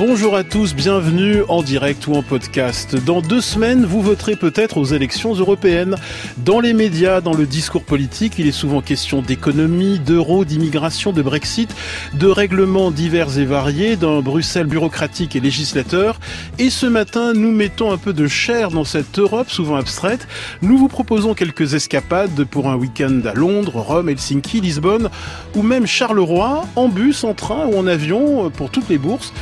Bonjour à tous, bienvenue en direct ou en podcast. Dans deux semaines, vous voterez peut-être aux élections européennes. Dans les médias, dans le discours politique, il est souvent question d'économie, d'euros, d'immigration, de Brexit, de règlements divers et variés, d'un Bruxelles bureaucratique et législateur. Et ce matin, nous mettons un peu de chair dans cette Europe souvent abstraite. Nous vous proposons quelques escapades pour un week-end à Londres, Rome, Helsinki, Lisbonne ou même Charleroi, en bus, en train ou en avion pour toutes les bourses.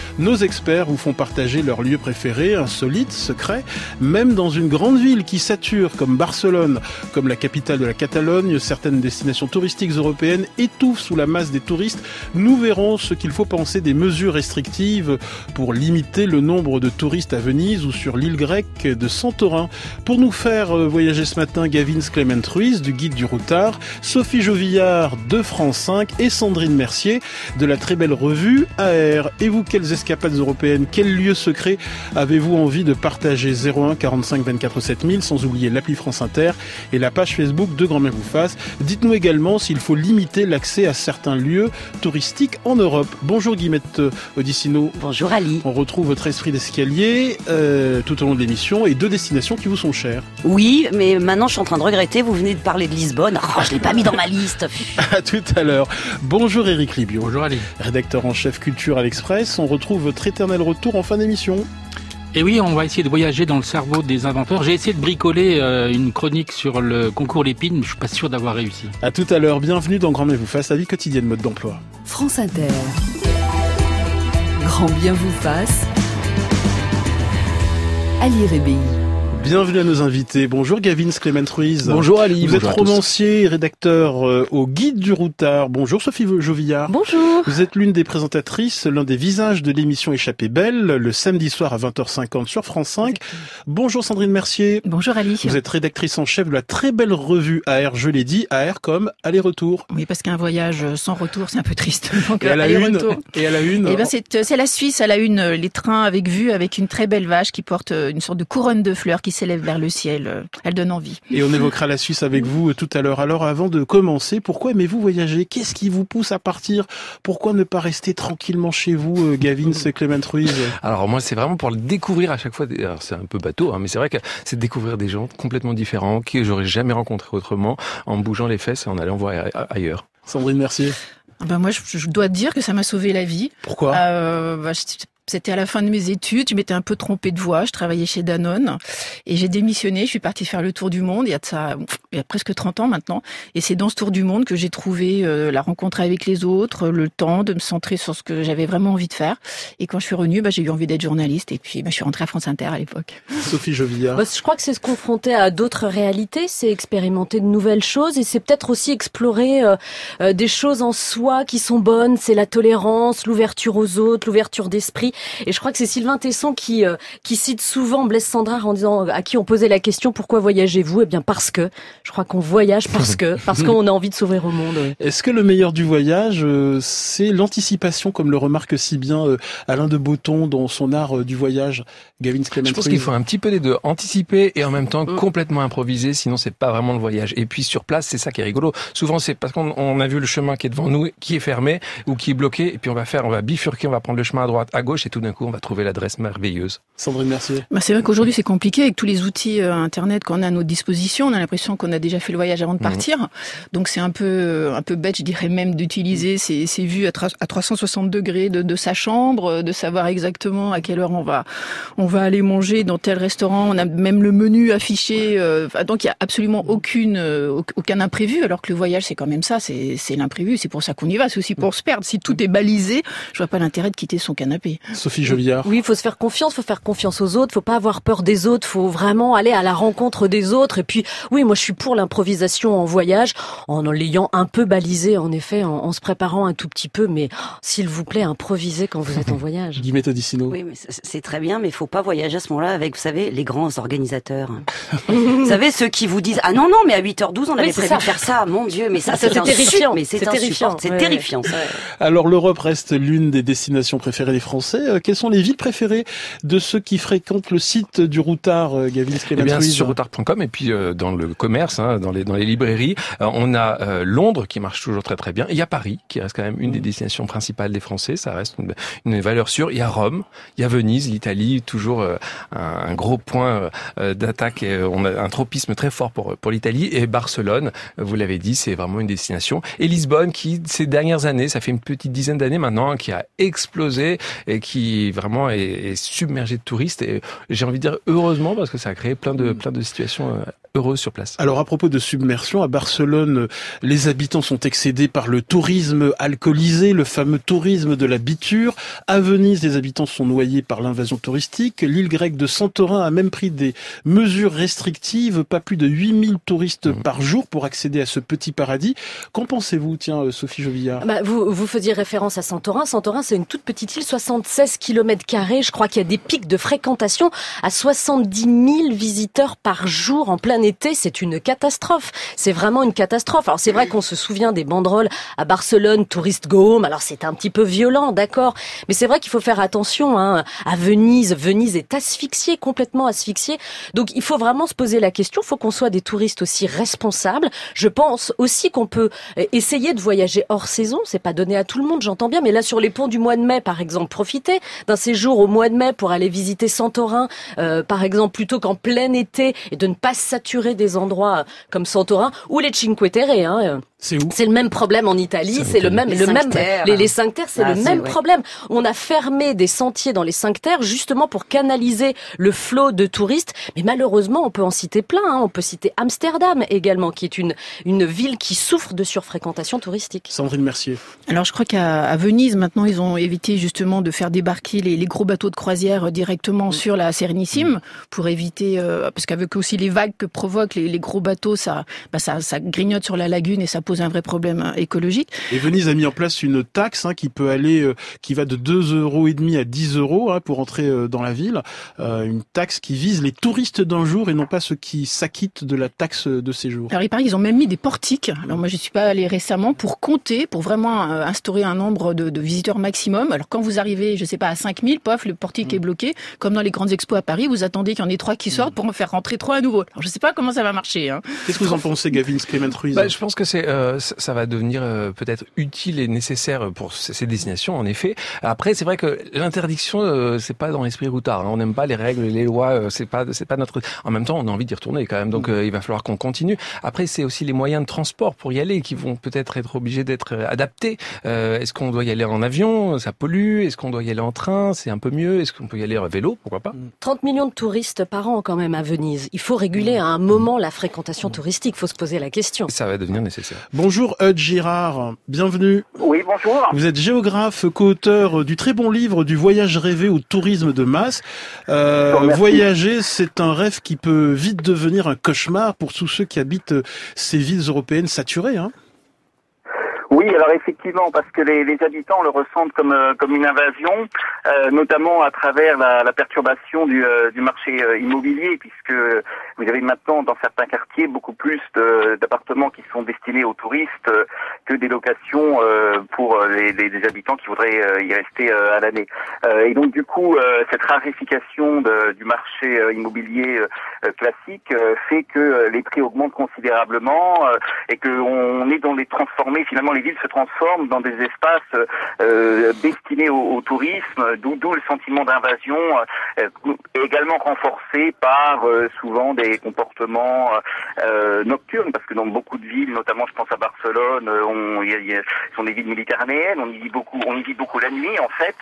Experts vous font partager leurs lieux préférés, insolites, secrets, même dans une grande ville qui sature comme Barcelone, comme la capitale de la Catalogne, certaines destinations touristiques européennes étouffent sous la masse des touristes. Nous verrons ce qu'il faut penser des mesures restrictives pour limiter le nombre de touristes à Venise ou sur l'île grecque de Santorin. Pour nous faire euh, voyager ce matin, Gavin Clement Ruiz du Guide du Routard, Sophie Jovillard de France 5 et Sandrine Mercier de la très belle revue AR. Et vous, quelles escapades européenne. Quel lieu secret avez-vous envie de partager? 01 45 24 7000 sans oublier l'appli France Inter et la page Facebook de Grand Mère vous fasse. Dites-nous également s'il faut limiter l'accès à certains lieux touristiques en Europe. Bonjour Guillemette Odissino. Bonjour Ali. On retrouve votre esprit d'escalier euh, tout au long de l'émission et deux destinations qui vous sont chères. Oui, mais maintenant je suis en train de regretter, vous venez de parler de Lisbonne. Oh, je l'ai pas mis dans ma liste. à tout à l'heure. Bonjour Eric Libio. Bonjour Ali. Rédacteur en chef culture à l'Express. On retrouve votre éternel retour en fin d'émission. Et oui, on va essayer de voyager dans le cerveau des inventeurs. J'ai essayé de bricoler euh, une chronique sur le concours Lépine, mais je suis pas sûr d'avoir réussi. À tout à l'heure, bienvenue dans Grand Bien vous fasse, la vie quotidienne mode d'emploi. France Inter. Grand Bien vous fasse. Ali Rébéi. Bienvenue à nos invités. Bonjour Gavin Clément Ruiz. Bonjour Ali. Vous êtes romancier et rédacteur euh, au Guide du Routard. Bonjour Sophie Jovillard. Bonjour. Vous êtes l'une des présentatrices, l'un des visages de l'émission Échappée Belle, le samedi soir à 20h50 sur France 5. Bonjour Sandrine Mercier. Bonjour Ali. Vous êtes rédactrice en chef de la très belle revue AR, je l'ai dit, AR comme aller-retour. Oui, parce qu'un voyage sans retour, c'est un peu triste. Donc, et à la une, et à la une. Eh ben, c'est la Suisse à la une, les trains avec vue, avec une très belle vache qui porte une sorte de couronne de fleurs qui s'élève vers le ciel. Elle donne envie. Et on évoquera la Suisse avec vous tout à l'heure. Alors avant de commencer, pourquoi aimez-vous voyager? Qu'est-ce qui vous pousse à partir? Pourquoi ne pas rester tranquillement chez vous, Gavin, c'est Clément Ruiz? Alors moi, c'est vraiment pour le découvrir à chaque fois. C'est un peu bateau, hein, mais c'est vrai que c'est de découvrir des gens complètement différents que j'aurais jamais rencontrés autrement en bougeant les fesses et en allant voir ailleurs. Sandrine Mercier. Ben moi, je, je, dois dire que ça m'a sauvé la vie. Pourquoi? Euh, bah, c'était à la fin de mes études, je m'étais un peu trompée de voie, je travaillais chez Danone et j'ai démissionné, je suis partie faire le tour du monde, il y a de ça il y a presque 30 ans maintenant et c'est dans ce tour du monde que j'ai trouvé euh, la rencontre avec les autres, le temps de me centrer sur ce que j'avais vraiment envie de faire et quand je suis revenue, bah, j'ai eu envie d'être journaliste et puis bah, je suis rentrée à France Inter à l'époque. Sophie Jovillard. Bah, je crois que c'est se confronter à d'autres réalités, c'est expérimenter de nouvelles choses et c'est peut-être aussi explorer euh, euh, des choses en soi qui sont bonnes, c'est la tolérance, l'ouverture aux autres, l'ouverture d'esprit et je crois que c'est Sylvain Tesson qui euh, qui cite souvent Blaise Sandrard en disant à qui on posait la question pourquoi voyagez-vous? Eh bien parce que je crois qu'on voyage parce que parce qu'on a envie de s'ouvrir au monde. Oui. Est-ce que le meilleur du voyage euh, c'est l'anticipation comme le remarque si bien euh, Alain de Botton dans son art du voyage Gavin Je pense qu'il faut un petit peu des deux, anticiper et en même temps complètement improviser sinon c'est pas vraiment le voyage. Et puis sur place, c'est ça qui est rigolo. Souvent c'est parce qu'on a vu le chemin qui est devant nous qui est fermé ou qui est bloqué et puis on va faire on va bifurquer, on va prendre le chemin à droite, à gauche et tout d'un coup on va trouver l'adresse merveilleuse. Sandrine Mercier. Bah c'est vrai qu'aujourd'hui c'est compliqué avec tous les outils euh, internet qu'on a à notre disposition. On a l'impression qu'on a déjà fait le voyage avant de partir. Mmh. Donc c'est un peu un peu bête, je dirais même, d'utiliser mmh. ces, ces vues à, à 360 degrés de, de, sa chambre, de savoir exactement à quelle heure on va on va aller manger dans tel restaurant. On a même le menu affiché. Euh, donc il y a absolument aucune euh, aucun imprévu. Alors que le voyage c'est quand même ça, c'est l'imprévu. C'est pour ça qu'on y va. C'est aussi pour se perdre. Si tout est balisé, je vois pas l'intérêt de quitter son canapé. Sophie Joliard. Oui, il faut se faire confiance, faut faire confiance aux autres, faut pas avoir peur des autres, faut vraiment aller à la rencontre des autres. Et puis, oui, moi je suis pour l'improvisation en voyage, en l'ayant un peu balisé, en effet, en, en se préparant un tout petit peu. Mais oh, s'il vous plaît, improvisez quand vous êtes en voyage. Guillemette Odissino. Oui, mais c'est c'est très bien, mais il faut pas voyager à ce moment-là avec, vous savez, les grands organisateurs. vous savez, ceux qui vous disent, ah non, non, mais à 8h12, on avait prévu ça. de faire ça. Mon Dieu, mais ça, c'est terrifiant. Mais c'est terrifiant. terrifiant. C'est Ouais, terrifiant. ça. Alors l'Europe reste l'une des destinations préférées des Français. Euh, quelles sont les villes préférées de ceux qui fréquentent le site du Routard, euh, Gavin Eh bien, sur routard.com et puis euh, dans le commerce, hein, dans les dans les librairies, on a euh, Londres qui marche toujours très très bien. Il y a Paris qui reste quand même une des destinations principales des Français. Ça reste une, une valeur sûre. Il y a Rome, il y a Venise, l'Italie, toujours euh, un, un gros point euh, d'attaque. Et, on a un tropisme très fort pour pour l'Italie et Barcelone. Vous l'avez dit, c'est vraiment une destination. Et Lisbonne, qui ces dernières années, ça fait une petite dizaine d'années maintenant, hein, qui a explosé et qui vraiment est, est submergé de touristes. Et j'ai envie de dire heureusement parce que ça a créé plein de plein de situations euh, heureuses sur place. Alors à propos de submersion, à Barcelone, les habitants sont excédés par le tourisme alcoolisé, le fameux tourisme de la biture. À Venise, les habitants sont noyés par l'invasion touristique. L'île grecque de Santorin a même pris des mesures restrictives, pas plus de 8000 touristes Mhm. par jour pour accéder à ce petit paradis. Qu'en pensez-vous, tiens, euh, Sophie Jovillard? Bah, vous, vous faisiez référence à Santorin. Santorin, c'est une toute petite île, 76 km. Je crois qu'il y a des pics de fréquentation à 70 000 visiteurs par jour en plein été. C'est une catastrophe. C'est vraiment une catastrophe. Alors c'est vrai qu'on se souvient des banderoles à Barcelone, touriste go home. Alors c'est un petit peu violent, d'accord. Mais c'est vrai qu'il faut faire attention hein. à Venise. Venise est asphyxiée, complètement asphyxiée. Donc il faut vraiment se poser la question. Il faut qu'on soit des touristes aussi responsables. Je pense aussi qu'on peut euh, essayer de voyager hors saison. C'est pas donné à tout le monde, j'entends bien. Mais là, sur les ponts du mois de mai, par exemple, profitez d'un séjour au mois de mai pour aller visiter Santorin, euh, par exemple, plutôt qu'en plein été et de ne pas saturer des endroits euh, comme Santorin ou les Cinque Terre. Hein. C'est où? C'est le même problème en Italie, c'est le même, Les le cinq même, terres. les, les cinq terres, c'est Ah, le même problème. On a fermé des sentiers dans les cinq terres justement pour canaliser le flot de touristes. Mais malheureusement, on peut en citer plein. hein. On peut citer Amsterdam également, qui est une une ville qui souffre de surfréquentation touristique. Sandrine Mercier. Alors je crois qu'à à Venise maintenant ils ont évité justement de faire débarquer les, les gros bateaux de croisière euh, directement sur la Sérénissime pour éviter euh, parce qu'avec aussi les vagues que provoquent les, les gros bateaux ça, bah, ça ça grignote sur la lagune et ça pose un vrai problème euh, écologique. Et Venise a mis en place une taxe hein, qui peut aller, euh, qui va de 2 euros et demi à 10 euros hein, pour entrer euh, dans la ville. Euh, une taxe qui vise les touristes d'un jour et non pas ceux qui s'acquittent de la taxe de séjour. Alors il paraît qu'ils ont même mis des portiques. Alors moi je suis pas allée récemment pour compter, pour vraiment euh, instaurer un nombre de, de visiteurs maximum. Alors quand vous arrivez, je sais pas à 5000, pof, le portique est bloqué. Comme dans les grandes expos à Paris, vous attendez qu'il y en ait trois qui sortent pour en faire rentrer trois à nouveau. Alors je sais pas comment ça va marcher. Hein. Qu'est-ce que vous en pensez, Gavin Clement Ruiz Bah, je pense que c'est euh, ça va devenir euh, peut-être utile et nécessaire pour ces destinations en effet. Après c'est vrai que l'interdiction euh, c'est pas dans l'esprit routard. hein. On n'aime pas les règles, les lois. euh, c'est pas c'est pas notre. En même temps on a envie d'y retourner quand même. Donc euh, il va falloir qu'on continue. Après c'est aussi les moyens de transport pour y aller qui vont peut-être être obligés d'être euh, adaptés. Euh, Est-ce qu'on doit y aller en avion? Ça pollue. Est-ce qu'on doit y aller en train? C'est un peu mieux. Est-ce qu'on peut y aller en vélo? Pourquoi pas? 30 millions de touristes par an quand même à Venise. Il faut réguler à un moment la fréquentation touristique. Il faut se poser la question. Ça va devenir nécessaire. Bonjour Eudes Girard, bienvenue. Oui, bonjour. Vous êtes géographe, co-auteur du très bon livre du voyage rêvé au tourisme de masse. Euh, voyager, c'est un rêve qui peut vite devenir un cauchemar pour tous ceux qui habitent ces villes européennes saturées. Hein. Oui, alors effectivement, parce que les, les habitants le ressentent comme euh, comme une invasion, euh, notamment à travers la, la perturbation du, euh, du marché euh, immobilier, puisque vous avez maintenant dans certains quartiers beaucoup plus d'appartements qui sont destinés aux touristes que des locations pour les, les- les habitants qui voudraient y rester à l'année. Et donc du coup, cette raréfication de- du marché immobilier classique fait que les prix augmentent considérablement et qu'on est dans les transformés. Finalement, les villes se transforment dans des espaces euh, destinés au, tourisme, d'où le sentiment d'invasion, euh, également renforcé par euh, souvent des comportements euh, nocturnes, parce que dans beaucoup de villes, notamment je pense à Barcelone, euh, on, sont des villes méditerranéennes, on y vit beaucoup, on y vit beaucoup la nuit en fait,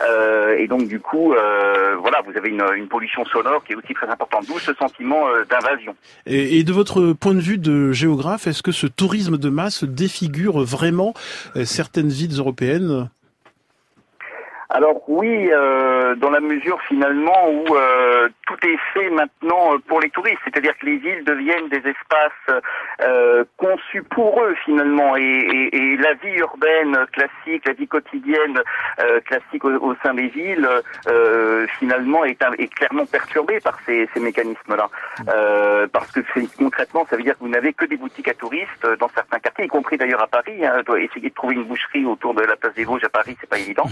euh, et donc du coup, euh, voilà, vous avez une, pollution sonore qui est aussi très importante, d'où ce sentiment euh, d'invasion. Et de votre point de vue de géographe, est-ce que ce tourisme de masse défigure vraiment euh, certaines villes européennes. Alors oui, euh, dans la mesure finalement où euh, fait maintenant pour les touristes, c'est-à-dire que les villes deviennent des espaces euh, conçus pour eux finalement, et, et, et, la vie urbaine classique, la vie quotidienne euh, classique au, au, sein des villes, euh, finalement est, est, clairement perturbée par ces, ces mécanismes-là, parce que concrètement, ça veut dire que vous n'avez que des boutiques à touristes dans certains quartiers, y compris d'ailleurs à Paris. Hein, essayer de trouver une boucherie autour de la place des Vosges à Paris, c'est pas évident.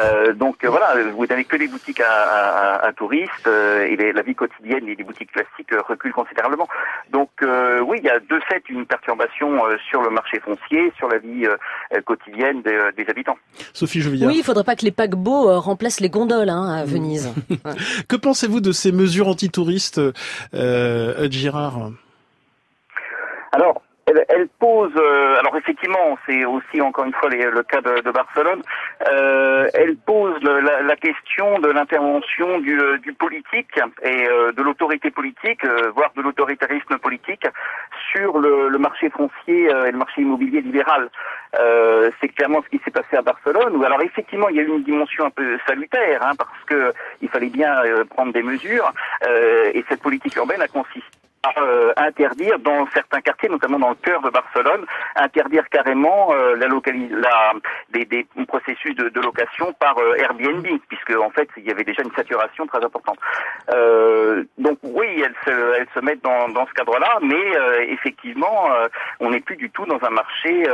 Euh, donc euh, voilà, vous n'avez que des boutiques à, à, à touristes euh, la vie quotidienne et les boutiques classiques reculent considérablement. Donc oui, il y a de fait une perturbation sur le marché foncier, sur la vie quotidienne des, des, habitants. Sophie Jovillard. Oui, il faudrait pas que les paquebots remplacent les gondoles hein, à Venise. que pensez-vous de ces mesures antitouristes, euh, Girard? Alors, elle, elle pose, euh, alors effectivement, c'est aussi encore une fois les, le cas de, de Barcelone, euh, elle pose le, la, la, question de l'intervention du, du, politique et euh, de l'autorité politique, euh, voire de l'autoritarisme politique, sur le, le marché foncier euh, et le marché immobilier libéral. c'est clairement ce qui s'est passé à Barcelone, où alors effectivement il y a eu une dimension un peu salutaire, hein, parce que il fallait bien prendre des mesures, et cette politique urbaine a consisté euh, interdire dans certains quartiers, notamment dans le cœur de Barcelone, interdire carrément euh, la localis la, des, des processus de, de, location par euh, Airbnb, puisque en fait il y avait déjà une saturation très importante. Euh, donc oui, elles se, elles se mettent dans, dans ce cadre-là, mais euh, effectivement, on n'est plus du tout dans un marché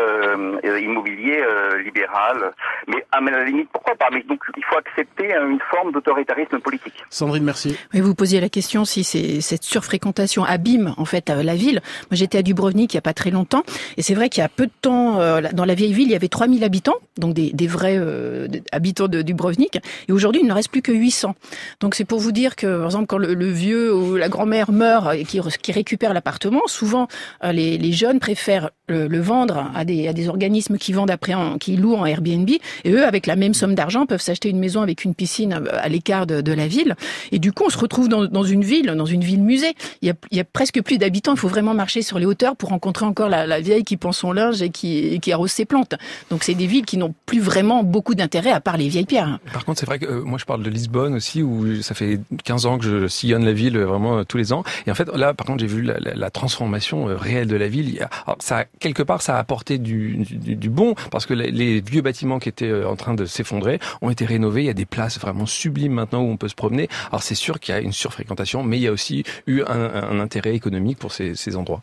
immobilier libéral. Mais à la limite, pourquoi pas? Mais donc il faut accepter une forme d'autoritarisme politique. Sandrine, merci. Oui, vous posiez la question si c'est cette surfréquentation abîme en fait la ville. Moi j'étais à Dubrovnik il y a pas très longtemps et c'est vrai qu'il y a peu de temps euh, dans la vieille ville il y avait 3000 habitants donc des, vrais euh, habitants de Dubrovnik et aujourd'hui il ne reste plus que 800. Donc c'est pour vous dire que par exemple quand le, vieux ou la grand-mère meurt et qui, récupère l'appartement, souvent euh, les, jeunes préfèrent le, le, vendre à des, à des organismes qui vendent après en, qui louent en Airbnb et eux avec la même somme d'argent peuvent s'acheter une maison avec une piscine à l'écart de, de, la ville et du coup on se retrouve dans, dans une ville dans une ville musée. Il y a, il y a presque plus d'habitants. Il faut vraiment marcher sur les hauteurs pour rencontrer encore la, la vieille qui pend son linge et qui, et qui arrose ses plantes. Donc c'est des villes qui n'ont plus vraiment beaucoup d'intérêt à part les vieilles pierres. Par contre, c'est vrai que euh, moi je parle de Lisbonne aussi où ça fait 15 ans que je sillonne la ville euh, vraiment euh, tous les ans. Et en fait là, par contre, j'ai vu la, la, transformation réelle de la ville. Ça quelque part ça a apporté du, du, du bon parce que les, les, vieux bâtiments qui étaient en train de s'effondrer ont été rénovés. Il y a des places vraiment sublimes maintenant où on peut se promener. Alors c'est sûr qu'il y a une surfréquentation, mais il y a aussi eu un, un intérêt économique pour ces, ces endroits.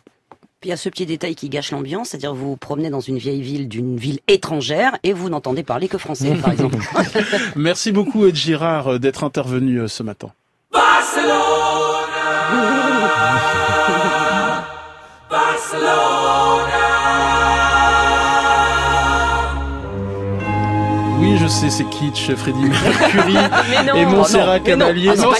Puis il y a ce petit détail qui gâche l'ambiance, c'est-à-dire vous vous promenez dans une vieille ville d'une ville étrangère et vous n'entendez parler que français, par exemple. Merci beaucoup Ed Girard d'être intervenu ce matin. Barcelona Barcelona Oui, je sais, c'est kitsch, Freddie Mercury et Montserrat Oh Cavalier. non, Non,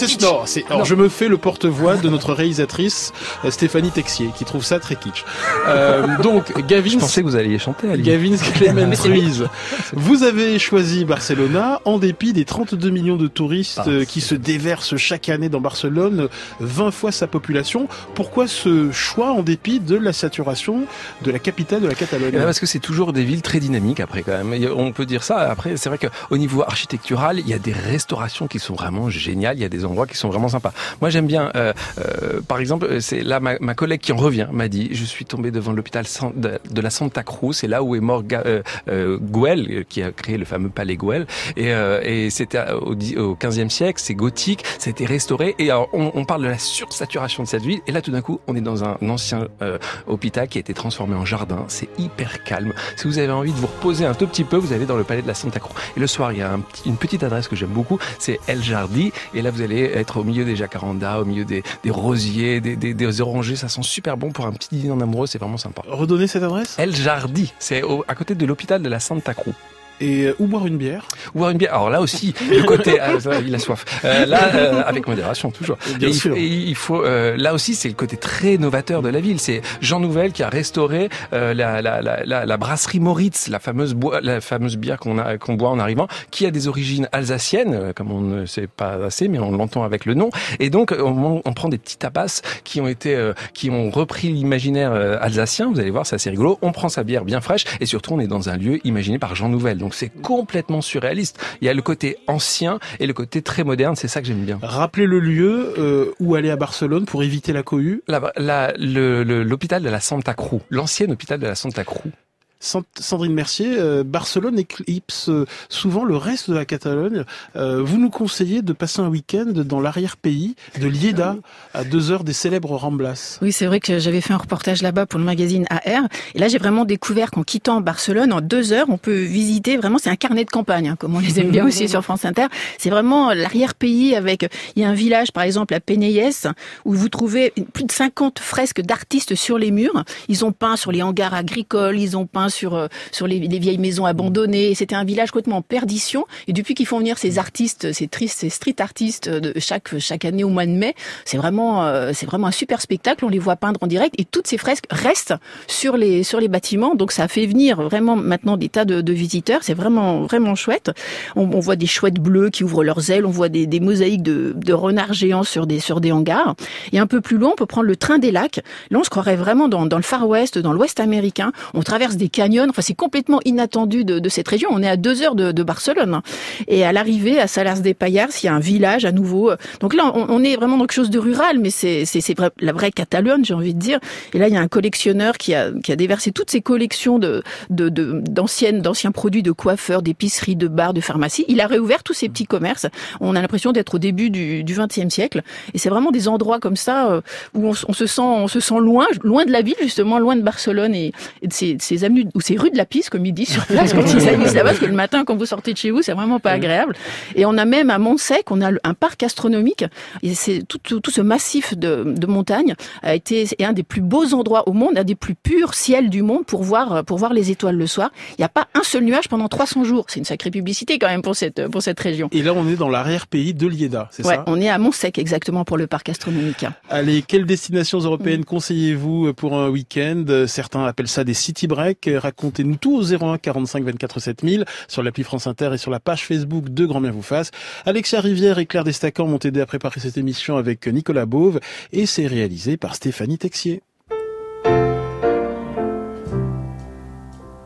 c'est non, alors je me fais le porte-voix de notre réalisatrice euh, Stéphanie Texier qui trouve ça très kitsch. Euh, donc Gavin Je pensais que vous alliez chanter, Ali. Gavin Clement Ruiz. Vous avez choisi Barcelona en dépit des 32 millions de touristes Ah, euh, qui se déversent chaque année dans Barcelone, 20 fois sa population. Pourquoi ce choix en dépit de la saturation de la capitale de la Catalogne? Eh ben, parce que c'est toujours des villes très dynamiques après quand même. On peut dire ça. Après, c'est vrai qu'au niveau architectural, il y a des restaurations qui sont vraiment géniales. Il y a des endroits qui sont vraiment sympas. Moi, j'aime bien. euh, euh, par exemple, c'est là ma, ma collègue qui en revient m'a dit je suis tombé devant l'hôpital de, la Santa Cruz. C'est là où est mort Ga- euh, euh, euh, qui a créé le fameux palais Güell. Et, euh, et c'était au, au 15e siècle. C'est gothique. Ça a été restauré. Et alors, on, on parle de la sursaturation de cette ville. Et là, tout d'un coup, on est dans un ancien euh, hôpital qui a été transformé en jardin. C'est hyper calme. Si vous avez envie de vous reposer un tout petit peu, vous allez dans le palais de la Santa Cruz. Et le soir, il y a un une petite adresse que j'aime beaucoup, c'est El Jardi. Et là, vous allez être au milieu des jacarandas, au milieu des, des rosiers, des, des, des orangers. Ça sent super bon pour un petit dîner en amoureux. C'est vraiment sympa. Redonnez cette adresse El Jardi, c'est au- à côté de l'hôpital de la Santa Cruz. Et euh, où boire une bière Ou boire une bière. Alors là aussi, le côté, ah, il a soif. Euh, là, euh, avec modération toujours. Bien et il, sûr. et il faut, euh, là aussi, c'est le côté très novateur de la ville. C'est Jean Nouvel qui a restauré euh, la, la, la, la, la brasserie Moritz, la fameuse la fameuse bière qu'on a qu'on boit en arrivant, qui a des origines alsaciennes, euh, comme on ne sait pas assez, mais on l'entend avec le nom. Et donc, on, on prend des petits tapas qui ont été, euh, qui ont repris l'imaginaire alsacien. Vous allez voir, c'est assez rigolo. On prend sa bière bien fraîche et surtout, on est dans un lieu imaginé par Jean Nouvel. Donc Donc c'est complètement surréaliste. Il y a le côté ancien et le côté très moderne. C'est ça que j'aime bien. Rappelez le lieu euh, où aller à Barcelone pour éviter la cohue. L'hôpital de la Santa Cruz, l'ancien hôpital de la Santa Cruz. Sandrine Mercier, euh, Barcelone éclipse euh, souvent le reste de la Catalogne. Euh, vous nous conseillez de passer un week-end dans l'arrière-pays de Lieda, à deux heures des célèbres Ramblas. Oui, c'est vrai que j'avais fait un reportage là-bas pour le magazine AR. Et là, j'ai vraiment découvert qu'en quittant Barcelone, en deux heures, on peut visiter vraiment, c'est un carnet de campagne, hein, comme on les aime bien aussi sur France Inter. C'est vraiment l'arrière-pays avec, il y a un village, par exemple, à Peneyes, où vous trouvez plus de 50 fresques d'artistes sur les murs. Ils ont peint sur les hangars agricoles, ils ont peint sur euh, sur les, les, vieilles maisons abandonnées. C'était un village complètement en perdition. Et depuis qu'ils font venir ces artistes, ces tristes, ces street artistes de chaque chaque année au mois de mai, c'est vraiment euh, c'est vraiment un super spectacle. On les voit peindre en direct et toutes ces fresques restent sur les sur les bâtiments. Donc ça fait venir vraiment maintenant des tas de, visiteurs. C'est vraiment vraiment chouette. On, voit des chouettes bleues qui ouvrent leurs ailes. On voit des, des mosaïques de, de renards géants sur des sur des hangars. Et un peu plus loin, on peut prendre le train des lacs. Là, on se croirait vraiment dans, dans le Far West, dans l'Ouest américain. On traverse des Enfin, c'est complètement inattendu de, de, cette région. On est à deux heures de, de Barcelone. Et à l'arrivée, à Salars des Payars, il y a un village à nouveau. Donc là, on, est vraiment dans quelque chose de rural, mais c'est vrai, la vraie Catalogne, j'ai envie de dire. Et là, il y a un collectionneur qui a, qui a déversé toutes ses collections de d'anciennes de, d'anciens produits de coiffeurs, d'épiceries, de bars, de pharmacies. Il a réouvert tous ces petits commerces. On a l'impression d'être au début du, 20e siècle. Et c'est vraiment des endroits comme ça euh, où on, se sent on se sent loin, loin de la ville justement, loin de Barcelone et, de ces, ces avenues ou ces rue de la piste, comme ils disent sur place quand ils s'amusent là-bas, parce que le matin, quand vous sortez de chez vous, c'est vraiment pas agréable. Et on a même à Montsec, on a un parc astronomique. Et c'est tout, tout, tout, ce massif de, de montagnes a été est un des plus beaux endroits au monde, un des plus purs ciels du monde pour voir pour voir les étoiles le soir. Il n'y a pas un seul nuage pendant 300 jours. C'est une sacrée publicité quand même pour cette pour cette région. Et là, on est dans l'arrière-pays de Lieda, c'est ouais, ça? On est à Montsec exactement pour le parc astronomique. Allez, quelles destinations européennes mmh. conseillez-vous pour un week-end? Certains appellent ça des city breaks. Racontez-nous tout au 01 45 24 7000 sur l'appli France Inter et sur la page Facebook de Grand Bien vous fasse. Alexia Rivière et Claire Destacan m'ont aidé à préparer cette émission avec Nicolas Beauve et c'est réalisé par Stéphanie Texier.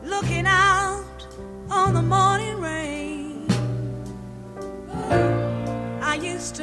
Looking I used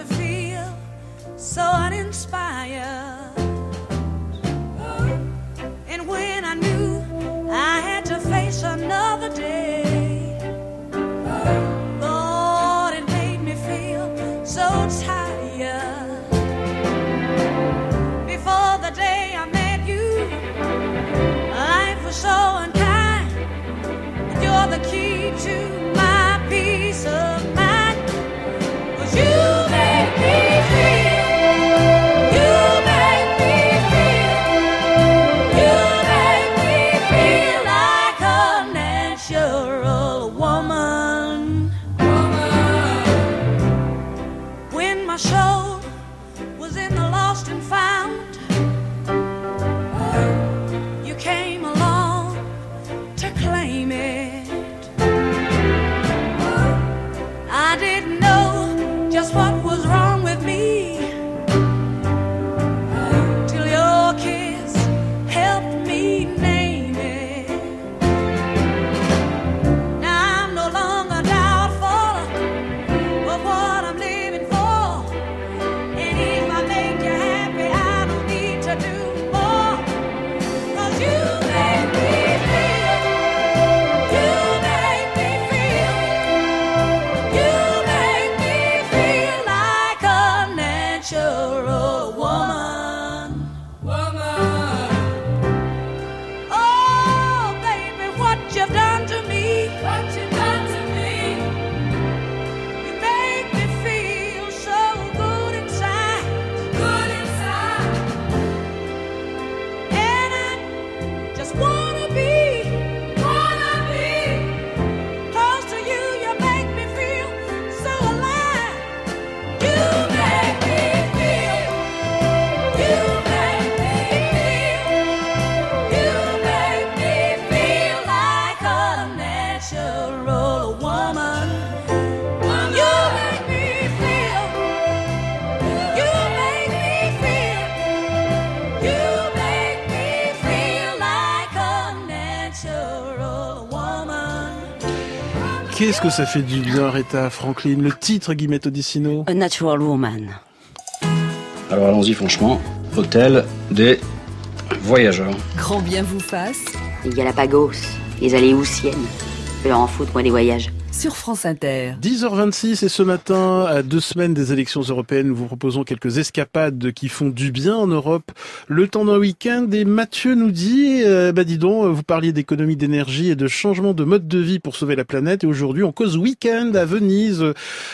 natural woman. Qu'est-ce que ça fait du bien, Rita Franklin Le titre, Guillemette Odissino A Natural Woman. Alors allons-y, franchement. Hôtel des voyageurs. Grand bien vous fasse. Il y a la Pagos, les allées. Je leur en foutre, moi, des voyages. Sur France Inter. 10h26 et ce matin, à deux semaines des élections européennes, nous vous proposons quelques escapades qui font du bien en Europe. Le temps d'un week-end et Mathieu nous dit, euh, bah dis donc, vous parliez d'économie d'énergie et de changement de mode de vie pour sauver la planète et aujourd'hui on cause week-end à Venise,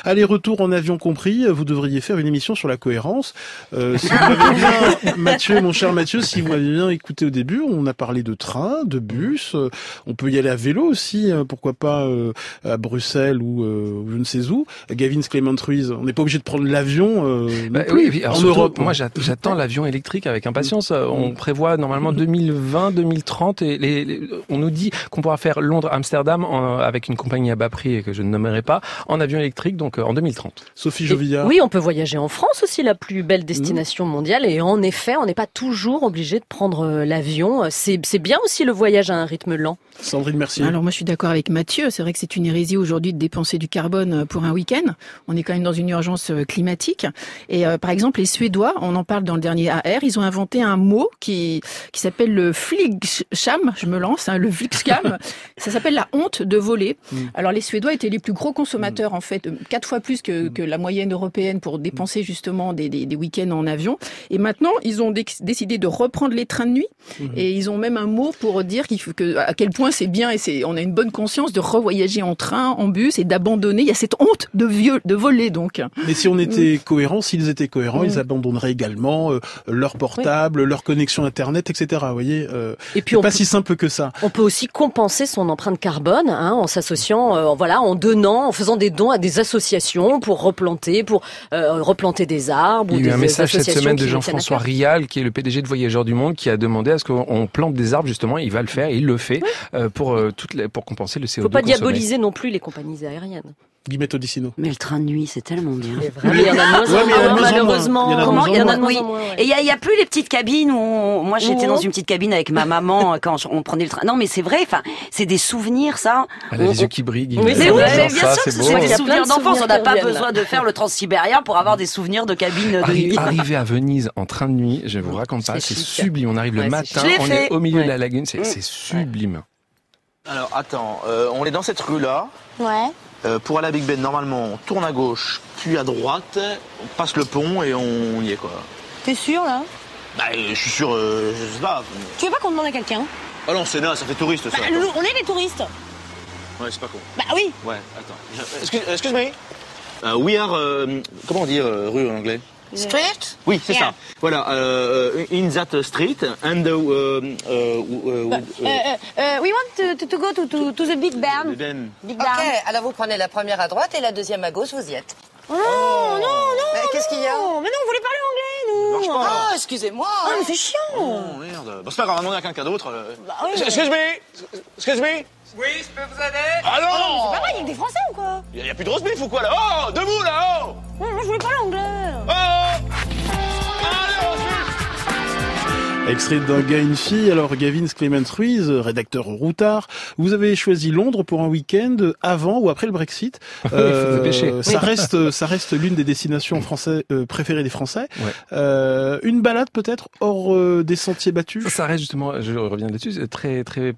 aller-retour en avion compris, vous devriez faire une émission sur la cohérence. Euh, si vous bien, Mathieu, mon cher Mathieu, si vous m'avez bien écouté au début, on a parlé de train, de bus, euh, on peut y aller à vélo aussi, hein, pourquoi pas euh, à Bruxelles ou euh, je ne sais où. Gavin Clement Ruiz, on n'est pas obligé de prendre l'avion euh, Bah oui, en surtout, Europe. Moi, j'att- j'attends l'avion électrique avec impatience. Euh, On prévoit normalement 2020, 2030, et les, les- on nous dit qu'on pourra faire Londres-Amsterdam avec une compagnie à bas prix et que je ne nommerai pas en avion électrique, donc euh, en 2030. Sophie Jovillard. Oui, on peut voyager en France aussi, la plus belle destination mondiale. Et en effet, on n'est pas toujours obligé de prendre l'avion. C'est bien aussi le voyage à un rythme lent. Sandrine Mercier. Alors moi je suis d'accord avec Mathieu, c'est vrai que c'est une hérésie aujourd'hui de dépenser du carbone euh, pour un week-end. On est quand même dans une urgence euh, climatique. Et euh, par exemple les Suédois, on en parle dans le dernier AR, ils ont inventé un mot qui qui s'appelle le flygskam, je me lance, hein, le flygskam. Ça s'appelle la honte de voler. Mm. Alors les Suédois étaient les plus gros consommateurs en fait, euh, quatre fois plus que, que la moyenne européenne pour dépenser justement des, des, des week-ends en avion. Et maintenant ils ont déc- décidé de reprendre les trains de nuit. Et ils ont même un mot pour dire qu'il faut que, à quel point c'est bien et c'est, on a une bonne conscience de revoyager en train, en bus et d'abandonner. Il y a cette honte de vieux, de voler donc. Mais si on Mm. était cohérents, s'ils étaient cohérents, ils abandonneraient également euh, leur portable, leur connexion internet, etc. Vous voyez, euh, Et puis c'est on pas peut, si simple que ça. on peut aussi compenser son empreinte carbone hein, en s'associant, euh, voilà, en donnant, en faisant des dons à des associations pour replanter, pour euh, replanter des arbres. Il y a eu un message cette semaine de Jean-François. Rial, qui est le PDG de Voyageurs du Monde, qui a demandé à ce qu'on plante des arbres justement. Il va le faire et il le fait euh, pour euh, toutes les, pour compenser le CO2. Faut pas consommé. diaboliser non plus les compagnies aériennes. Guillemette Odissino. Mais le train de nuit, c'est tellement bien. Mais il y en a de moins mais a malheureusement. Il y en a de moins a. Et il y a, a plus les petites cabines où on- moi j'étais dans une petite cabine avec ma maman quand on prenait le train. Non mais c'est vrai, enfin c'est des souvenirs ça. Elle a On- les yeux qui brillent. Guillemette. c'est Mais oui, mais bien ça, sûr que c'est des a souvenirs de d'enfance. On n'a pas besoin de faire le transsibérien pour avoir des souvenirs de cabine de nuit. Arriver à Venise en train de nuit, je vous raconte pas, C'est sublime. On arrive le matin, on est au milieu de la lagune, c'est c'est sublime. Alors attends, euh, on est dans cette rue là. Ouais. pour aller à Big Ben, normalement, on tourne à gauche, puis à droite, on passe le pont et on y est quoi. T'es sûr là? Bah, euh, je suis sûr, euh, je sais pas. Tu veux pas qu'on demande à quelqu'un? Oh non, c'est là, ça fait touriste ça. Bah, nous, on est les touristes. Ouais, c'est pas con. Bah oui. Ouais, attends. Excuse, excuse. Uh, we are, euh, comment on dit euh, rue en anglais? Street? Oui, c'est Yeah. ça. Voilà, euh, in that street and uh, uh, uh, uh, Euh, euh, euh, we want to, go to, to, to the Big Ben. Big Ben. Ok, alors vous prenez la première à droite et la deuxième à gauche, vous y êtes. Oh, non, non, non. Mais qu'est-ce qu'il y a Mais non, on voulait parler anglais, nous. Ah, excusez-moi Ah, mais c'est chiant. Oh merde. Bon, c'est pas grave, on à quelqu'un d'autre. euh. Bah oui. Excuse me. Excuse me. Oui, je peux vous aider. Ah non C'est pas vrai, il y a que des Français ou quoi? Il y, a plus de beef ou quoi là? Oh Debout là Oh! Non, moi je voulais parler anglais. Oh Extrait d'un gars une fille. Alors, Gavin Clement Ruiz, rédacteur routard, vous avez choisi Londres pour un week-end avant ou après le Brexit. Euh, ça reste, ça reste l'une des destinations français, euh, préférées des Français. Ouais. Euh, une balade peut-être hors euh, des sentiers battus? Ça reste justement, je reviens là-dessus, très très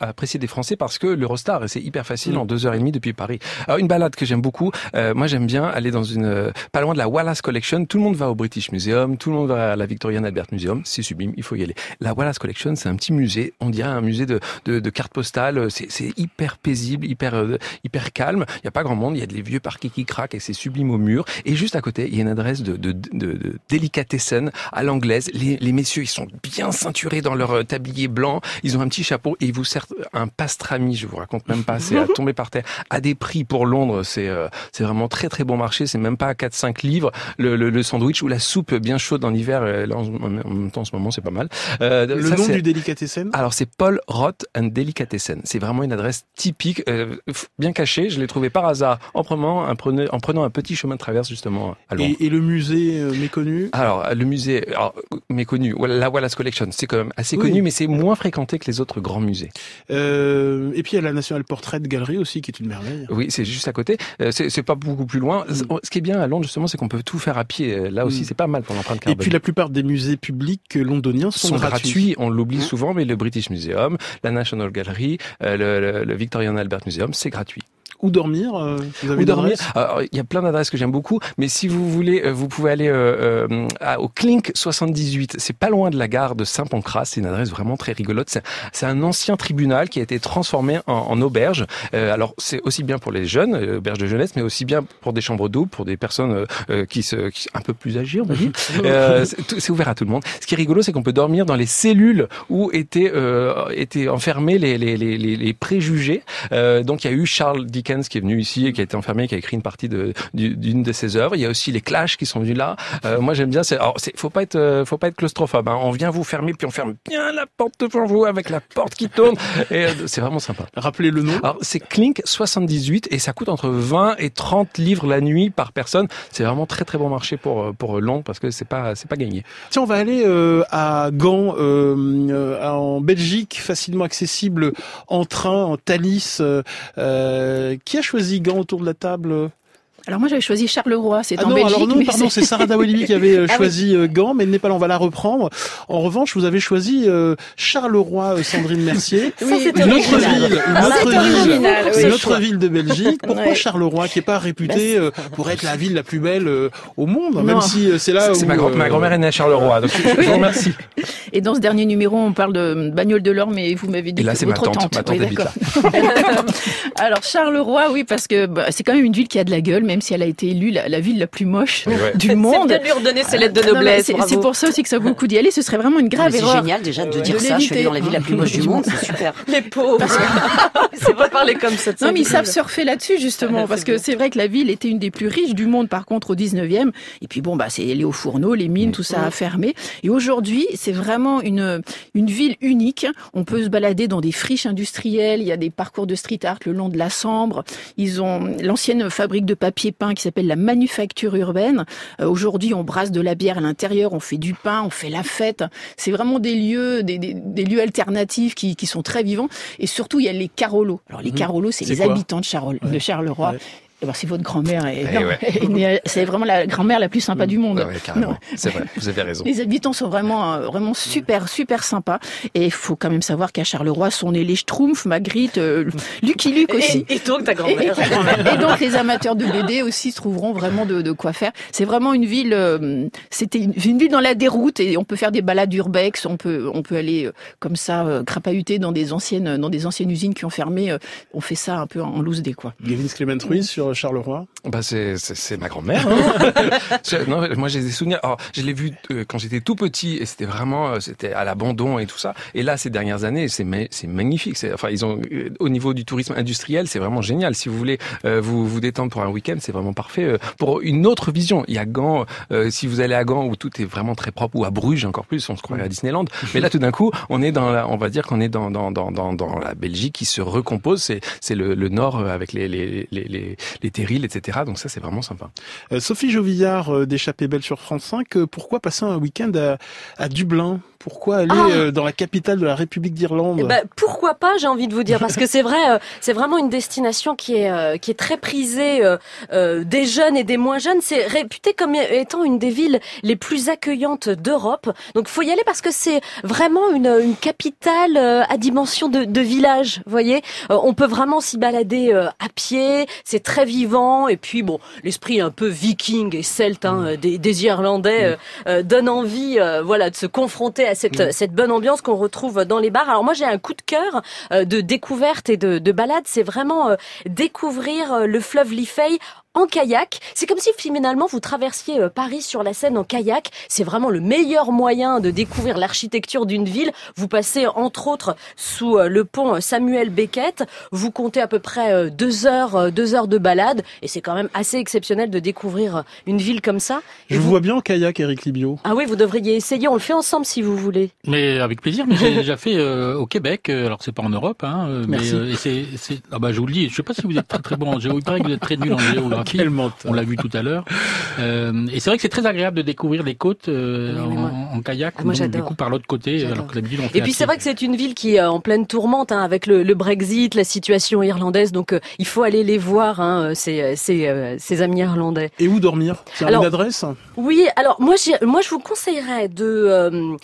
apprécié des Français parce que l'Eurostar, c'est hyper facile Mm. en deux heures et demie depuis Paris. Alors une balade que j'aime beaucoup, euh, moi j'aime bien aller dans une, euh, pas loin de la Wallace Collection. Tout le monde va au British Museum, tout le monde va à la Victorian Albert Museum, c'est sublime, il faut y aller. La Wallace Collection, c'est un petit musée, on dirait un musée de, de, de cartes postales. C'est c'est hyper paisible, hyper euh, hyper calme. Il y a pas grand monde, il y a des vieux parquets qui craquent et c'est sublime au mur. Et juste à côté, il y a une adresse de, de, de, de délicatessen à l'anglaise. Les, les messieurs, ils sont bien ceinturés dans leur euh, tablier blanc. Ils ont un petit chapeau et ils vous servent un pastrami. Je vous raconte même pas, c'est à tomber par terre. À des prix pour Londres, c'est euh, c'est vraiment très très bon marché. C'est même pas à 4-5 livres le, le, le sandwich ou la soupe bien chaude en hiver. euh, Là, en, en même temps, en ce moment, c'est pas mal. Euh, Le ça, nom du délicatessen alors c'est Paul Roth and Delicatessen. C'est vraiment une adresse typique, euh, bien cachée. Je l'ai trouvé par hasard en prenant, un, prenant, en prenant un petit chemin de traverse justement à Londres. et, et le musée euh, méconnu? Alors, le musée alors, méconnu, la Wallace Collection, c'est quand même assez Oui. connu, mais c'est moins fréquenté que les autres grands musées. Et puis il y a la National Portrait Gallery aussi qui est une merveille. Oui, c'est juste à côté. C'est pas beaucoup plus loin. Ce qui est bien à Londres, justement, c'est qu'on peut tout faire à pied. Là aussi, Mm. c'est pas mal pour l'empreinte Et carbone. puis la plupart des musées publics londoniens sont, sont gratuits. On l'oublie Hein souvent, mais le British Museum, la National Gallery, euh, le, le- le Victorian Albert Museum, c'est gratuit. Où dormir euh, Vous avez Où dormir Il y a plein d'adresses que j'aime beaucoup, mais si vous voulez, euh, vous pouvez aller euh, euh, à- au Clink 78. C'est pas loin de la gare de Saint-Pancras. C'est une adresse vraiment très rigolote. C'est- un ancien tribunal qui a été transformé en, en auberge. Euh, alors c'est aussi bien pour les jeunes, euh, auberge de jeunesse, mais aussi bien pour des chambres doubles, pour des personnes qui se qui, un peu plus âgées, on va dire. Euh, c'est ouvert à tout le monde. Ce qui est rigolo, c'est qu'on peut dormir dans les cellules où étaient euh, étaient enfermés les les les, les, les préjugés. Euh, donc il y a eu Charles Dickens qui est venu ici et qui a été enfermé, qui a écrit une partie de du- d'une de ses œuvres. Il y a aussi les Clash qui sont venus là. Euh, moi j'aime bien. C'est alors c'est faut pas être euh, faut pas être claustrophobe. Hein. On vient vous fermer puis on ferme bien la porte devant vous avec la porte qui tourne. Et euh, c'est vraiment sympa. Rappelez le nom. Alors c'est Clink 78 et ça coûte entre 20 et 30 livres la nuit par personne. C'est vraiment très très bon marché pour euh, pour Londres parce que c'est pas c'est pas gagné. Tiens, on va aller euh, à Gand, euh, euh, en Belgique, facilement accessible en train, en Thalys. Qui a choisi Gand autour de la table? Alors moi j'avais choisi Charleroi, c'est Ah en non, Belgique. alors non, mais pardon, c'est Sarah Dawalibi qui avait euh, Ah oui. choisi euh, Gand, mais elle n'est pas là, on va la reprendre. En revanche, vous avez choisi euh, Charleroi, Sandrine Mercier. Ça, c'est une autre original. ville, une Ah, autre ville, original, oui. une autre ville de Belgique. Pourquoi Ouais. Charleroi, qui est pas réputée euh, pour être la ville la plus belle au monde, Non. même si c'est là où C'est ma, grand- euh, ma grand-mère est née à Charleroi, donc je, je vous remercie. Et dans ce dernier numéro, on parle de bagnole de l'or, mais vous m'avez dit Et là, que c'est ma votre tante. Ma tante Oui, habite d'accord. Alors Charleroi, oui, parce que bah, c'est quand même une ville qui a de la gueule, même si elle a été élue la, la ville la plus moche Ouais. du C'est monde. de lui redonner ses lettres de noblesse. c'est-. C'est pour ça aussi que ça vaut le coup d'y aller. Ce serait vraiment une grave Mais C'est erreur. génial déjà de Ouais. dire De ça. Je suis allée dans la ville la plus moche du monde, c'est super. Les pauvres. c'est pas parler comme ça. Non, mais ils savent surfer là-dessus, justement, Ah, parce c'est que c'est vrai que la ville était une des plus riches du monde, par contre, au 19e. Et puis bon, bah, c'est les hauts fourneaux, les mines, tout ça a fermé. Et aujourd'hui, c'est vraiment une, une ville unique. On peut se balader dans des friches industrielles. Il y a des parcours de street art le long de la Sambre. Ils ont l'ancienne fabrique de papier peint qui s'appelle la manufacture urbaine. Euh, aujourd'hui, on brasse de la bière à l'intérieur, on fait du pain, on fait la fête. C'est vraiment des lieux, des, des, des lieux alternatifs qui, qui sont très vivants. Et surtout, il y a les Carolos. Alors, les Mhm. Carolos, c'est les habitants de, Charol- de Charleroi. Ouais. Eh ben, c'est votre grand-mère. Et, Eh ouais. est née- c'est vraiment la grand-mère la plus sympa du monde. Ouais, ouais. C'est vrai, vous avez raison. Les habitants sont vraiment, euh, vraiment super, super sympas. Et il faut quand même savoir qu'à Charleroi sont nés les Schtroumpfs, Magritte, euh, Lucky Luke aussi. Et, et donc ta grand-mère. et- et donc les amateurs de BD aussi trouveront vraiment de, de quoi faire. C'est vraiment une ville, euh, c'était une, une ville dans la déroute et on peut faire des balades urbex, on peut, on peut aller euh, comme ça euh, crapahuter dans des anciennes, dans des anciennes usines qui ont fermé. euh, on fait ça un peu en loose day quoi. Gavin Clement Ruiz sur Charleroi. Bah c'est ma grand-mère. hein. Moi j'ai des souvenirs. Alors, je l'ai vu euh, quand j'étais tout petit et c'était vraiment euh, c'était à l'abandon et tout ça. Et là ces dernières années c'est c'est magnifique. Enfin ils ont euh, au niveau du tourisme industriel c'est vraiment génial. Si vous voulez euh, vous vous détendre pour un week-end c'est vraiment parfait euh, pour une autre vision. Il y a Gand. euh, si vous allez à Gand où tout est vraiment très propre ou à Bruges encore plus on se croirait à Disneyland. Mais là tout d'un coup on est dans la, on va dire qu'on est dans dans dans dans dans la Belgique qui se recompose. C'est c'est le, le nord avec les les les les, les terrils etc. Donc ça c'est vraiment sympa. Euh, Sophie Jovillard euh, d'Échappée Belle sur France 5, euh, pourquoi passer un week-end à, à Dublin? Pourquoi aller Ah euh, dans la capitale de la République d'Irlande ben, pourquoi pas, j'ai envie de vous dire, parce que c'est vrai, euh, c'est vraiment une destination qui est euh, qui est très prisée euh, euh, des jeunes et des moins jeunes. C'est réputé comme étant une des villes les plus accueillantes d'Europe. Donc, faut y aller parce que c'est vraiment une, une capitale euh, à dimension de, de village. Vous voyez, Euh, on peut vraiment s'y balader euh, à pied. C'est très vivant et puis bon, l'esprit un peu viking et celte hein, euh, des, des Irlandais euh, euh, donne envie, euh, voilà, de se confronter à cette cette bonne ambiance qu'on retrouve dans les bars. Alors moi j'ai un coup de cœur euh, de découverte et de, de balade, c'est vraiment euh, découvrir euh, le fleuve Liffey en kayak. C'est comme si finalement vous traversiez euh, Paris sur la Seine en kayak. C'est vraiment le meilleur moyen de découvrir l'architecture d'une ville. Vous passez entre autres sous euh, le pont Samuel Beckett. Vous comptez à peu près euh, deux heures, deux heures de balade, et c'est quand même assez exceptionnel de découvrir une ville comme ça. Et Je vous vous- vois bien en kayak, Eric Libio. Ah oui, vous devriez essayer. On le fait ensemble si vous voulez. Mais avec plaisir, mais j'ai déjà fait euh, au Québec, alors c'est pas en Europe, hein, mais Merci. euh, et c'est, c'est, ah bah je vous le dis, je sais pas si vous êtes très très bon en géo, il paraît que vous êtes très nul en géographie, Quel menteur. on l'a vu tout à l'heure, euh, et c'est vrai que c'est très agréable de découvrir les côtes euh, Oui, en, kayak, Ah, moi, donc, du coup par l'autre côté, J'adore. alors que d'habitude on fait Et puis c'est vrai que c'est une ville qui est en pleine tourmente hein, avec le, le Brexit, la situation irlandaise. Donc euh, il faut aller les voir, hein, ces, ces, euh, ces amis irlandais. Et où dormir? Alors- une adresse? Oui, alors moi, moi je vous conseillerais de euh,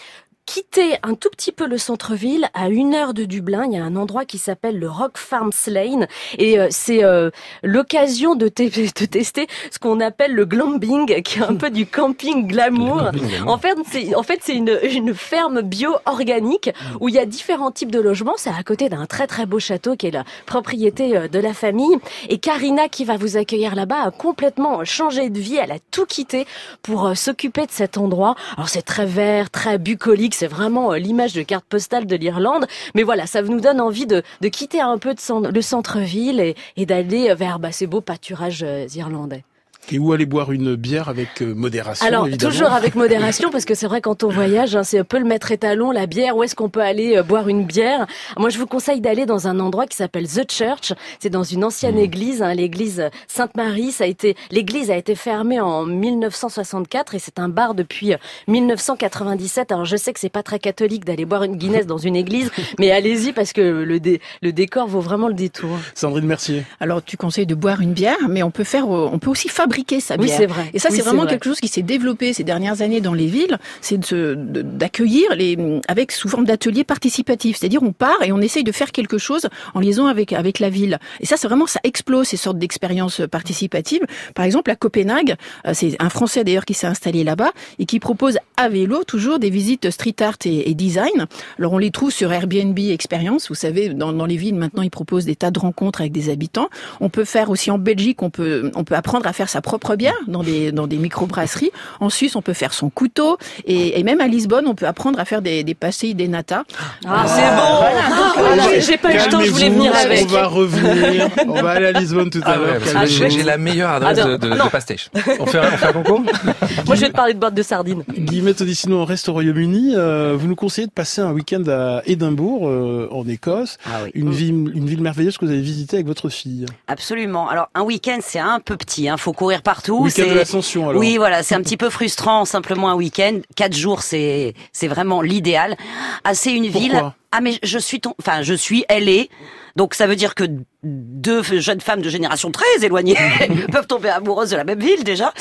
quitter un tout petit peu le centre-ville à une heure de Dublin. Il y a un endroit qui s'appelle le Rock Farms Lane et euh, c'est euh, l'occasion de, te- de tester ce qu'on appelle le glamping, qui est un peu du camping glamour. En fait, c'est en fait c'est une, une ferme bio-organique où il y a différents types de logements. C'est à côté d'un très très beau château qui est la propriété euh, de la famille. Et Karina qui va vous accueillir là-bas a complètement changé de vie. Elle a tout quitté pour s'occuper de cet endroit. Alors c'est très vert, très bucolique. C'est vraiment euh, l'image de carte postale de l'Irlande. Mais voilà, ça nous donne envie de, de quitter un peu de le centre-ville et, et d'aller vers bah, ces beaux pâturages euh, irlandais. Et où aller boire une bière avec euh, modération Alors évidemment. toujours avec modération parce que c'est vrai quand on voyage, hein, c'est un peu le maître étalon, la bière. Où est-ce qu'on peut aller euh, boire une bière? Moi, je vous conseille d'aller dans un endroit qui s'appelle The Church. C'est dans une ancienne église, hein, l'église Sainte-Marie. Ça a été, l'église a été fermée en 1964 et c'est un bar depuis euh, 1997. Alors je sais que c'est pas très catholique d'aller boire une Guinness dans une église, mais allez-y parce que le, dé- le décor vaut vraiment le détour. Sandrine Mercier. Alors tu conseilles de boire une bière, mais on peut faire, euh, on peut aussi fabriquer sa Oui, bière. c'est vrai. Et ça, Oui, c'est vraiment vrai. quelque chose qui s'est développé ces dernières années dans les villes, c'est d'accueillir les, avec sous forme d'ateliers participatifs. C'est-à-dire, on part et on essaye de faire quelque chose en liaison avec avec la ville. Et ça, c'est vraiment, ça explose ces sortes d'expériences participatives. Par exemple, à Copenhague, euh, c'est un Français d'ailleurs qui s'est installé là-bas et qui propose à vélo toujours des visites street art et, et design. Alors, on les trouve sur Airbnb Experience. Vous savez, dans, dans les villes maintenant, ils proposent des tas de rencontres avec des habitants. On peut faire aussi en Belgique, on peut on peut apprendre à faire sa propre bière dans des dans des microbrasseries. En Suisse, on peut faire son couteau et, et même à Lisbonne, on peut apprendre à faire des des pastilles des nata. Ah, c'est bon. Ah, voilà, j'ai pas eu le temps, je voulais venir avec. On va revenir. on va aller à Lisbonne tout à Ah l'heure. j'ai la meilleure adresse Ah non, de, de, pastéche. On fait, un- on fait un concours? Moi, je vais te parler de boîte de sardines. Guillemette Odissino, on reste au Royaume-Uni. Euh, vous nous conseillez de passer un week-end à Édimbourg, euh, en Écosse. Ah oui. Une ville, une ville merveilleuse que vous avez visitée avec votre fille. Absolument. Alors un week-end, c'est un peu petit. Hein. Faut courir partout. Week-end c'est- de l'Ascension, alors. Oui, voilà, c'est un petit peu frustrant. Simplement un week-end, quatre jours, c'est c'est vraiment l'idéal. Ah, c'est une ville. Ah mais je suis, ton... enfin je suis, est. Donc ça veut dire que deux jeunes femmes de génération très éloignée peuvent tomber amoureuses de la même ville déjà.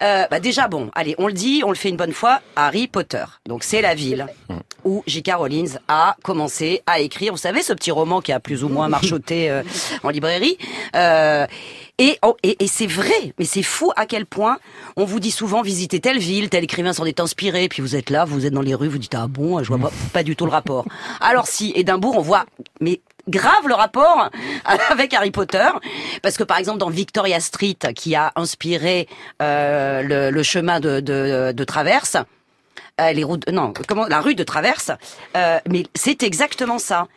Euh, bah déjà bon, allez, on le dit, on le fait une bonne fois. Harry Potter. Donc c'est la ville où J.K. Rowling a commencé à écrire. Vous savez ce petit roman qui a plus ou moins marchoté euh, en librairie. Euh, et, oh, et, et c'est vrai, mais c'est fou à quel point on vous dit souvent visiter telle ville, tel écrivain s'en est inspiré, puis vous êtes là, vous êtes dans les rues, vous dites ah bon, je vois pas, pas du tout le rapport. Alors si Édimbourg, on voit, mais grave le rapport avec Harry Potter, parce que par exemple dans Victoria Street, qui a inspiré euh, le, le chemin de, de, de traverse, euh, les routes, non, comment, la rue de traverse, euh, mais c'est exactement ça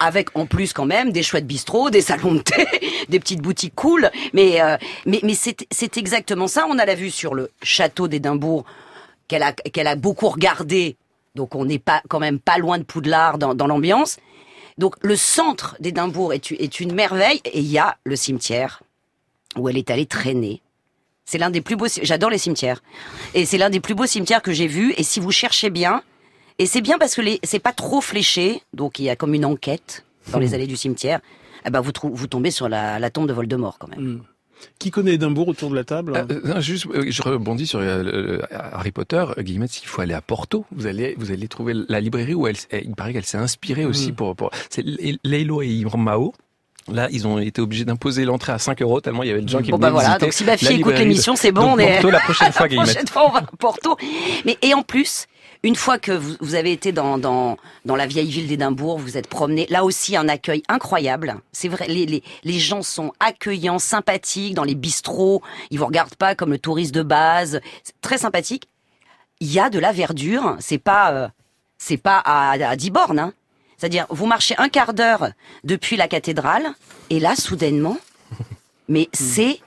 avec en plus quand même des chouettes bistrots, des salons de thé, des petites boutiques cool. Mais euh, mais mais c'est exactement ça. On a la vue sur le château d'Édimbourg qu'elle a qu'elle a beaucoup regardé. Donc on n'est pas quand même pas loin de Poudlard dans, dans l'ambiance. Donc le centre d'Édimbourg est, est une merveille et il y a le cimetière où elle est allée traîner. C'est l'un des plus beaux. J'adore les cimetières et c'est l'un des plus beaux cimetières que j'ai vus. Et si vous cherchez bien, et c'est bien parce que les, c'est pas trop fléché, donc il y a comme une enquête dans les allées du cimetière. Eh ben vous, tombez sur la, la tombe de Voldemort quand même. Hmm. Qui connaît Édimbourg autour de la table Euh, euh, non, juste, euh, je rebondis sur euh, Harry Potter. Euh, Guillemette, il faut aller à Porto. Vous allez, vous allez trouver la librairie où elle, s- il paraît qu'elle s'est inspirée aussi Mm. pour, pour c'est Leilo et Irmao. Là, ils ont été obligés d'imposer l'entrée à 5 euros tellement il y avait de gens qui Bon bah voilà, visiter donc si ma fille écoute l'émission, c'est bon, Donc, on est Porto la prochaine fois, la prochaine fois, on va à Porto. Mais et en plus, une fois que vous, vous avez été dans, dans dans la vieille ville d'Édimbourg, vous êtes promené, là aussi un accueil incroyable. C'est vrai, les, les les gens sont accueillants, sympathiques dans les bistrots. Ils vous regardent pas comme le touriste de base. C'est très sympathique. Il y a de la verdure. C'est pas euh, c'est pas à, à 10 bornes. Hein. C'est-à-dire, vous marchez un quart d'heure depuis la cathédrale, et là, soudainement, mais c'est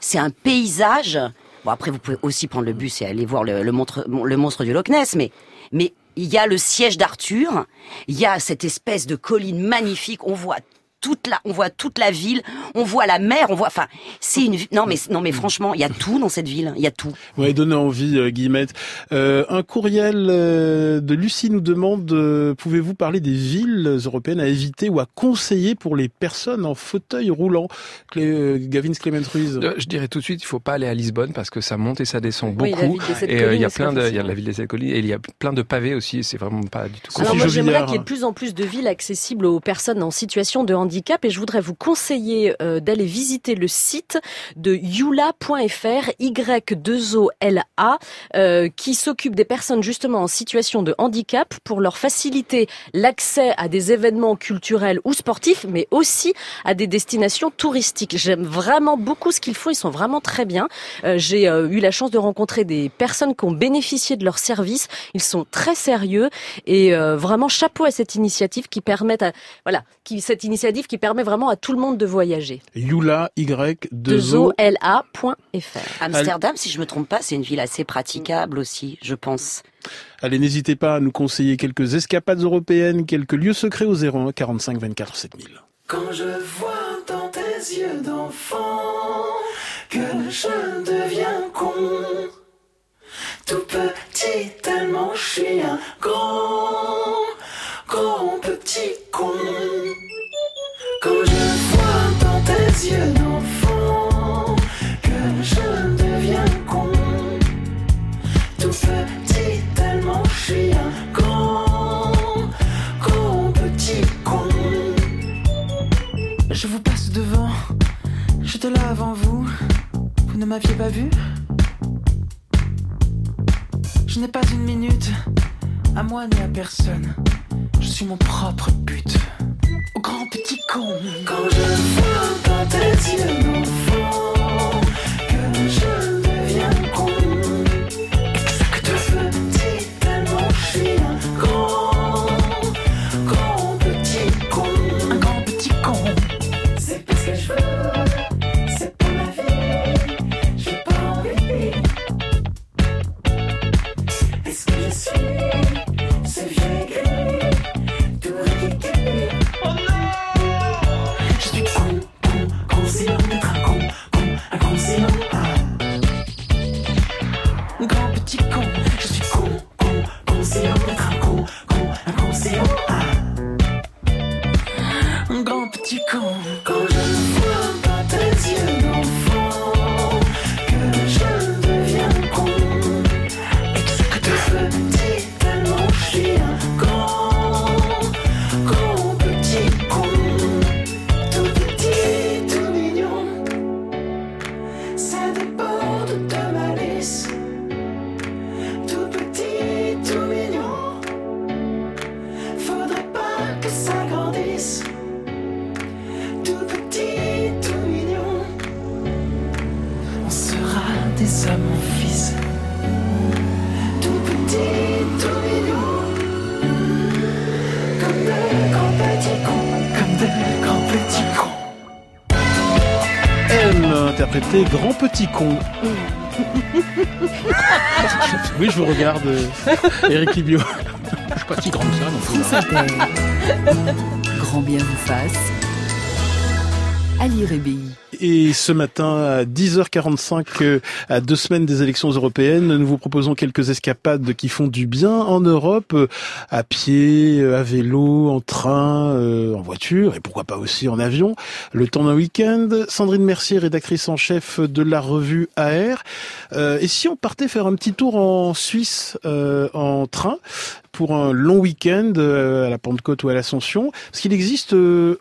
c'est un paysage. Bon après vous pouvez aussi prendre le bus et aller voir le, le, le monstre du Loch Ness, mais mais il y a le siège d'Arthur, il y a cette espèce de colline magnifique, on voit toute la, on voit toute la ville, on voit la mer, on voit, enfin, c'est une, non mais, non mais franchement, il y a tout dans cette ville, il y a tout. Ouais, donner envie, euh, Guillemette. Euh, un courriel euh, de Lucie nous demande euh, pouvez-vous parler des villes européennes à éviter ou à conseiller pour les personnes en fauteuil roulant? Clé, euh, Gavin Clement Ruiz. Euh, Je dirais tout de suite, il faut pas aller à Lisbonne parce que ça monte et ça descend Oui, la beaucoup. ville des sept et euh, il y a plein de, il y a la ville des sept collines et il y a plein de pavés aussi. C'est vraiment pas du tout. Alors moi j'aimerais qu'il y ait de plus en plus de villes accessibles aux personnes en situation de handicap et je voudrais vous conseiller euh, d'aller visiter le site de yula.fr Y2OLA euh, qui s'occupe des personnes justement en situation de handicap pour leur faciliter l'accès à des événements culturels ou sportifs mais aussi à des destinations touristiques. J'aime vraiment beaucoup ce qu'ils font, ils sont vraiment très bien. Euh, J'ai eu la chance de rencontrer des personnes qui ont bénéficié de leurs services, ils sont très sérieux et vraiment chapeau à cette initiative qui permet à, voilà, qui cette initiative qui permet vraiment à tout le monde de voyager. Yula Y 2 2 O. Amsterdam, si je me trompe pas, c'est une ville assez praticable aussi, je pense. Allez, n'hésitez pas à nous conseiller quelques escapades européennes, quelques lieux secrets au 01 45 24 7000. Quand je vois dans tes yeux d'enfant que je deviens con, tout petit tellement je suis un grand, grand petit con. Quand je vois dans tes yeux d'enfant que je deviens con, tout petit tellement je suis un grand, grand petit con. Je vous passe devant, j'étais là avant vous, vous ne m'aviez pas vu Je n'ai pas une minute, à moi ni à personne, je suis mon propre but. Au grand petit con. Quand je vois dans tes yeux Petit Con. oui, je vous regarde, euh, Eric Libio. Je suis pas si grand que ça. non plus. France Inter. Grand bien vous fasse. Ali Rébi. Et ce matin, à 10h45, euh, à deux semaines des élections européennes, nous vous proposons quelques escapades qui font du bien en Europe, euh, à pied, euh, à vélo, en train, en voiture, et pourquoi pas aussi en avion. Le temps d'un week-end. Sandrine Mercier, rédactrice en chef de la revue AR. Et si on partait faire un petit tour en Suisse en train pour un long week-end à la Pentecôte ou à l'Ascension. Parce qu'il existe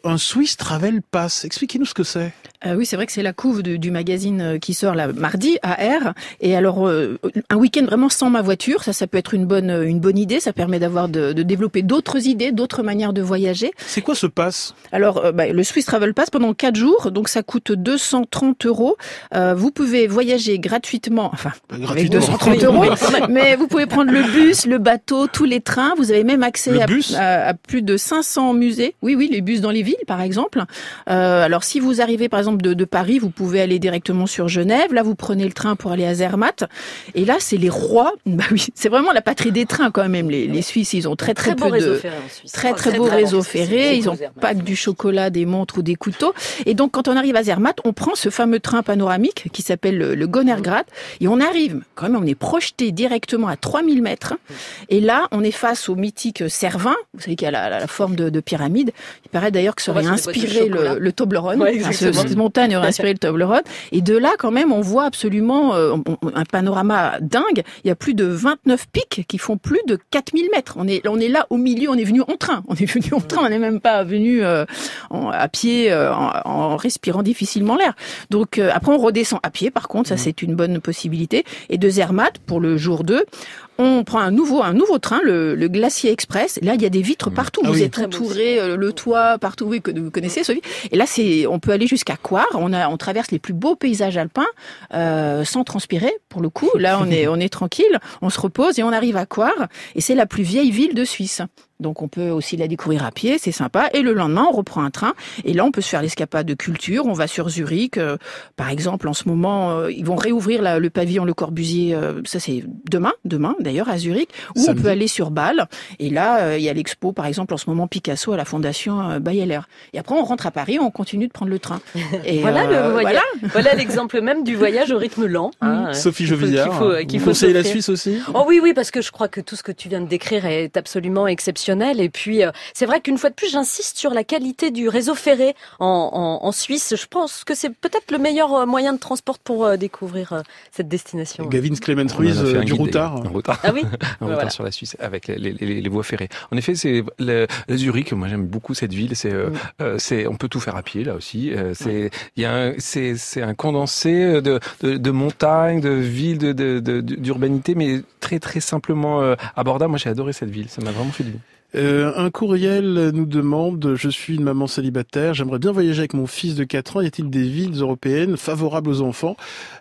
un Swiss Travel Pass. Expliquez-nous ce que c'est. Euh, oui, c'est vrai que c'est la couve de- du magazine euh, qui sort là mardi à R. Et alors euh, un week-end vraiment sans ma voiture, ça, ça peut être une bonne une bonne idée. Ça permet d'avoir de, de développer d'autres idées, d'autres manières de voyager. C'est quoi ce pass? Alors euh, bah, le Swiss Travel Pass pendant quatre jours, donc ça coûte 230 euros. Euh, vous pouvez voyager gratuitement, enfin avec gratuitement. 230 Oui, euros, mais vous pouvez prendre le bus, le bateau, tous les trains. Vous avez même accès à, à- à plus de 500 musées. Oui, oui, les bus dans les villes, par exemple. Euh, alors, si vous arrivez, par exemple, de, de Paris, vous pouvez aller directement sur Genève. Là, vous prenez le train pour aller à Zermatt. Et là, c'est les rois. Bah oui, c'est vraiment la patrie des trains quand même. Les, les Suisses, ils ont très très, Très beau peu de réseau ferré en Suisse. très très très, beau réseau ferré. Ils ont pas que du chocolat, des montres ou des couteaux. Et donc, quand on arrive à Zermatt, on prend ce fameux train panoramique qui s'appelle le, le Gonergrad et on arrive. Quand même, on est projeté directement à 3000 mètres. Et là, on est face au mythique Cervin. Vous savez qu'il a la, la- la forme de, de pyramide. Il paraît d'ailleurs que ça aurait inspiré le, le Toblerone. Ouais, Montagne aurait inspiré le Toblerone. Et de là, quand même, on voit absolument euh, un panorama dingue. Il y a plus de 29 pics qui font plus de 4000 mètres. On est, on est là au milieu, on est venu en train. On est venu en train, on n'est même pas venu euh, en- à pied euh, en, en respirant difficilement l'air. Donc après, on redescend à pied, par contre, ça c'est une bonne possibilité. Et de Zermatt, pour le jour 2, on prend un nouveau, un nouveau train, le, le Glacier Express. Là, il y a des vitres partout. Ah vous oui. êtes entouré, euh, le toit partout. Oui, que vous connaissez, Sophie. Et là, c'est, on peut aller jusqu'à Coire. On a, on traverse les plus beaux paysages alpins euh, sans transpirer. Pour le coup, là, on est, on est tranquille. On se repose et on arrive à Coire. Et c'est la plus vieille ville de Suisse. Donc on peut aussi la découvrir à pied, c'est sympa. Et le lendemain, on reprend un train. Et là, on peut se faire l'escapade de culture. On va sur Zurich. euh, par exemple, en ce moment, euh, ils vont réouvrir la- le pavillon Le Corbusier. euh, ça, c'est demain, demain d'ailleurs, à Zurich. Ou on peut aller sur Bâle. Et là, euh, il y a l'expo, par exemple, en ce moment, Picasso à la Fondation euh, Bayeler. Et après, on rentre à Paris, on continue de prendre le train. Et Voilà euh, le voyage. voilà. Voilà l'exemple même du voyage au rythme lent. hein, Sophie qu'il faut- Jovillard, qu'il faut- vous faut conseillez la. Suisse aussi? Oh oui, oui, parce que je crois que tout ce que tu viens de décrire est absolument exceptionnel. Et puis, euh, c'est vrai qu'une fois de plus, j'insiste sur la qualité du réseau ferré en, en, en Suisse. Je pense que c'est peut-être le meilleur euh, moyen de transport pour euh, découvrir euh, cette destination. Gavin Clement On en a Ruiz euh, du routard. Un routard. Ah oui un routard Voilà. sur la Suisse avec les, les- les- les voies ferrées. En effet, c'est le, le Zurich. Moi, j'aime beaucoup cette ville. C'est, euh, euh, c'est, on peut tout faire à pied là aussi. Euh, c'est, il y a, un, c'est, c'est un condensé de, de, de montagnes, de villes, de, de, de- d'urbanité, mais très très simplement euh, abordable. Moi, j'ai adoré cette ville. Ça m'a vraiment fait du bien. Euh, un courriel nous demande, je suis une maman célibataire, j'aimerais bien voyager avec mon fils de 4 ans, y a-t-il des villes européennes favorables aux enfants?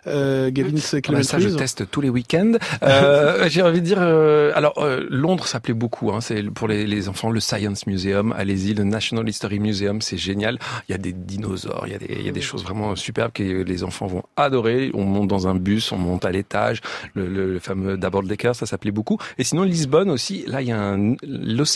Euh, Gavin Ah ça, je teste tous les week-ends. Euh, J'ai envie de dire, euh, alors euh, Londres, ça plaît beaucoup. Hein, c'est pour les, les enfants le Science Museum. Allez-y, le National History Museum, c'est génial. Il y a des dinosaures, il y a des, il y a des choses vraiment superbes que les enfants vont adorer. On monte dans un bus, on monte à l'étage. Le, le, le fameux Double Decker, ça s'appelait beaucoup. Et sinon Lisbonne aussi. Là, il y a un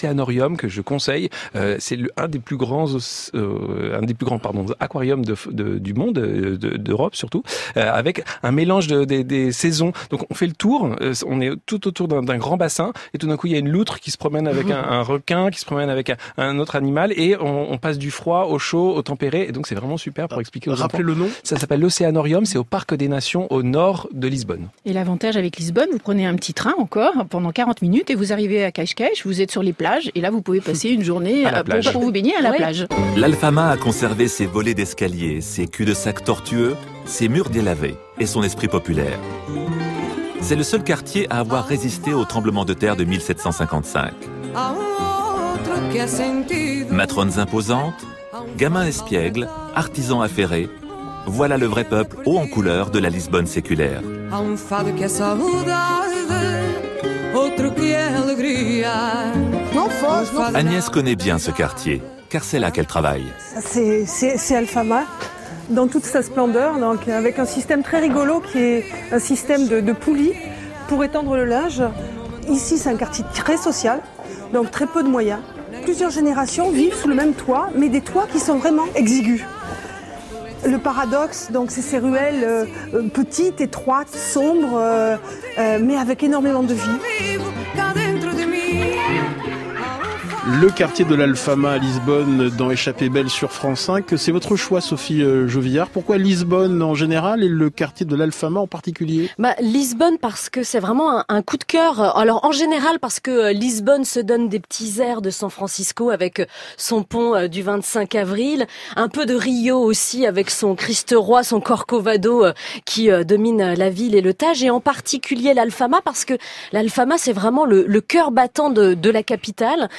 l'Océanorium que je conseille. Euh, c'est un des plus grands, euh, un des plus grands pardon aquariums de, de- du monde, euh, de- d'Europe surtout, euh, avec un mélange de, des- des saisons. Donc on fait le tour, euh, on est tout autour d'un grand bassin et tout d'un coup il y a une loutre qui se promène avec un, un requin, qui se promène avec un, un autre animal et on, on passe du froid au chaud, au tempéré. Et donc c'est vraiment super pour expliquer aux Rappelez enfants. le nom Ça s'appelle l'Océanorium, c'est au Parc des Nations au nord de Lisbonne. Et l'avantage avec Lisbonne, vous prenez un petit train encore pendant 40 minutes et vous arrivez à Cascais, vous êtes sur les plages et là vous pouvez passer une journée À la euh, pour, plage. pour vous baigner à la plage. L'Alfama a conservé ses volets d'escalier, ses culs-de-sac tortueux, ses murs délavés et son esprit populaire. C'est le seul quartier à avoir résisté au tremblement de terre de 1755. Matrones imposantes, gamins espiègles, artisans affairés, voilà le vrai peuple haut en couleur de la Lisbonne séculaire. Agnès connaît bien ce quartier, car c'est là qu'elle travaille. C'est Alfama dans toute sa splendeur, donc avec un système très rigolo qui est un système de, de poulies pour étendre le linge. Ici, c'est un quartier très social, donc très peu de moyens. Plusieurs générations vivent sous le même toit, mais des toits qui sont vraiment exigus. Le paradoxe, donc, c'est ces ruelles euh, petites, étroites, sombres, euh, euh, mais avec énormément de vie. Le quartier de l'Alfama à Lisbonne dans Échappée Belle sur France 5. C'est votre choix, Sophie euh, Jovillard. Pourquoi Lisbonne en général et le quartier de l'Alfama en particulier? Bah, Lisbonne parce que c'est vraiment un, coup de cœur. Alors en général parce que euh, Lisbonne se donne des petits airs de San Francisco avec euh, son pont du 25 avril, un peu de Rio aussi avec son Christ roi, son Corcovado qui domine la ville et le Tage et en particulier l'Alfama parce que l'Alfama c'est vraiment le, cœur battant de, la capitale.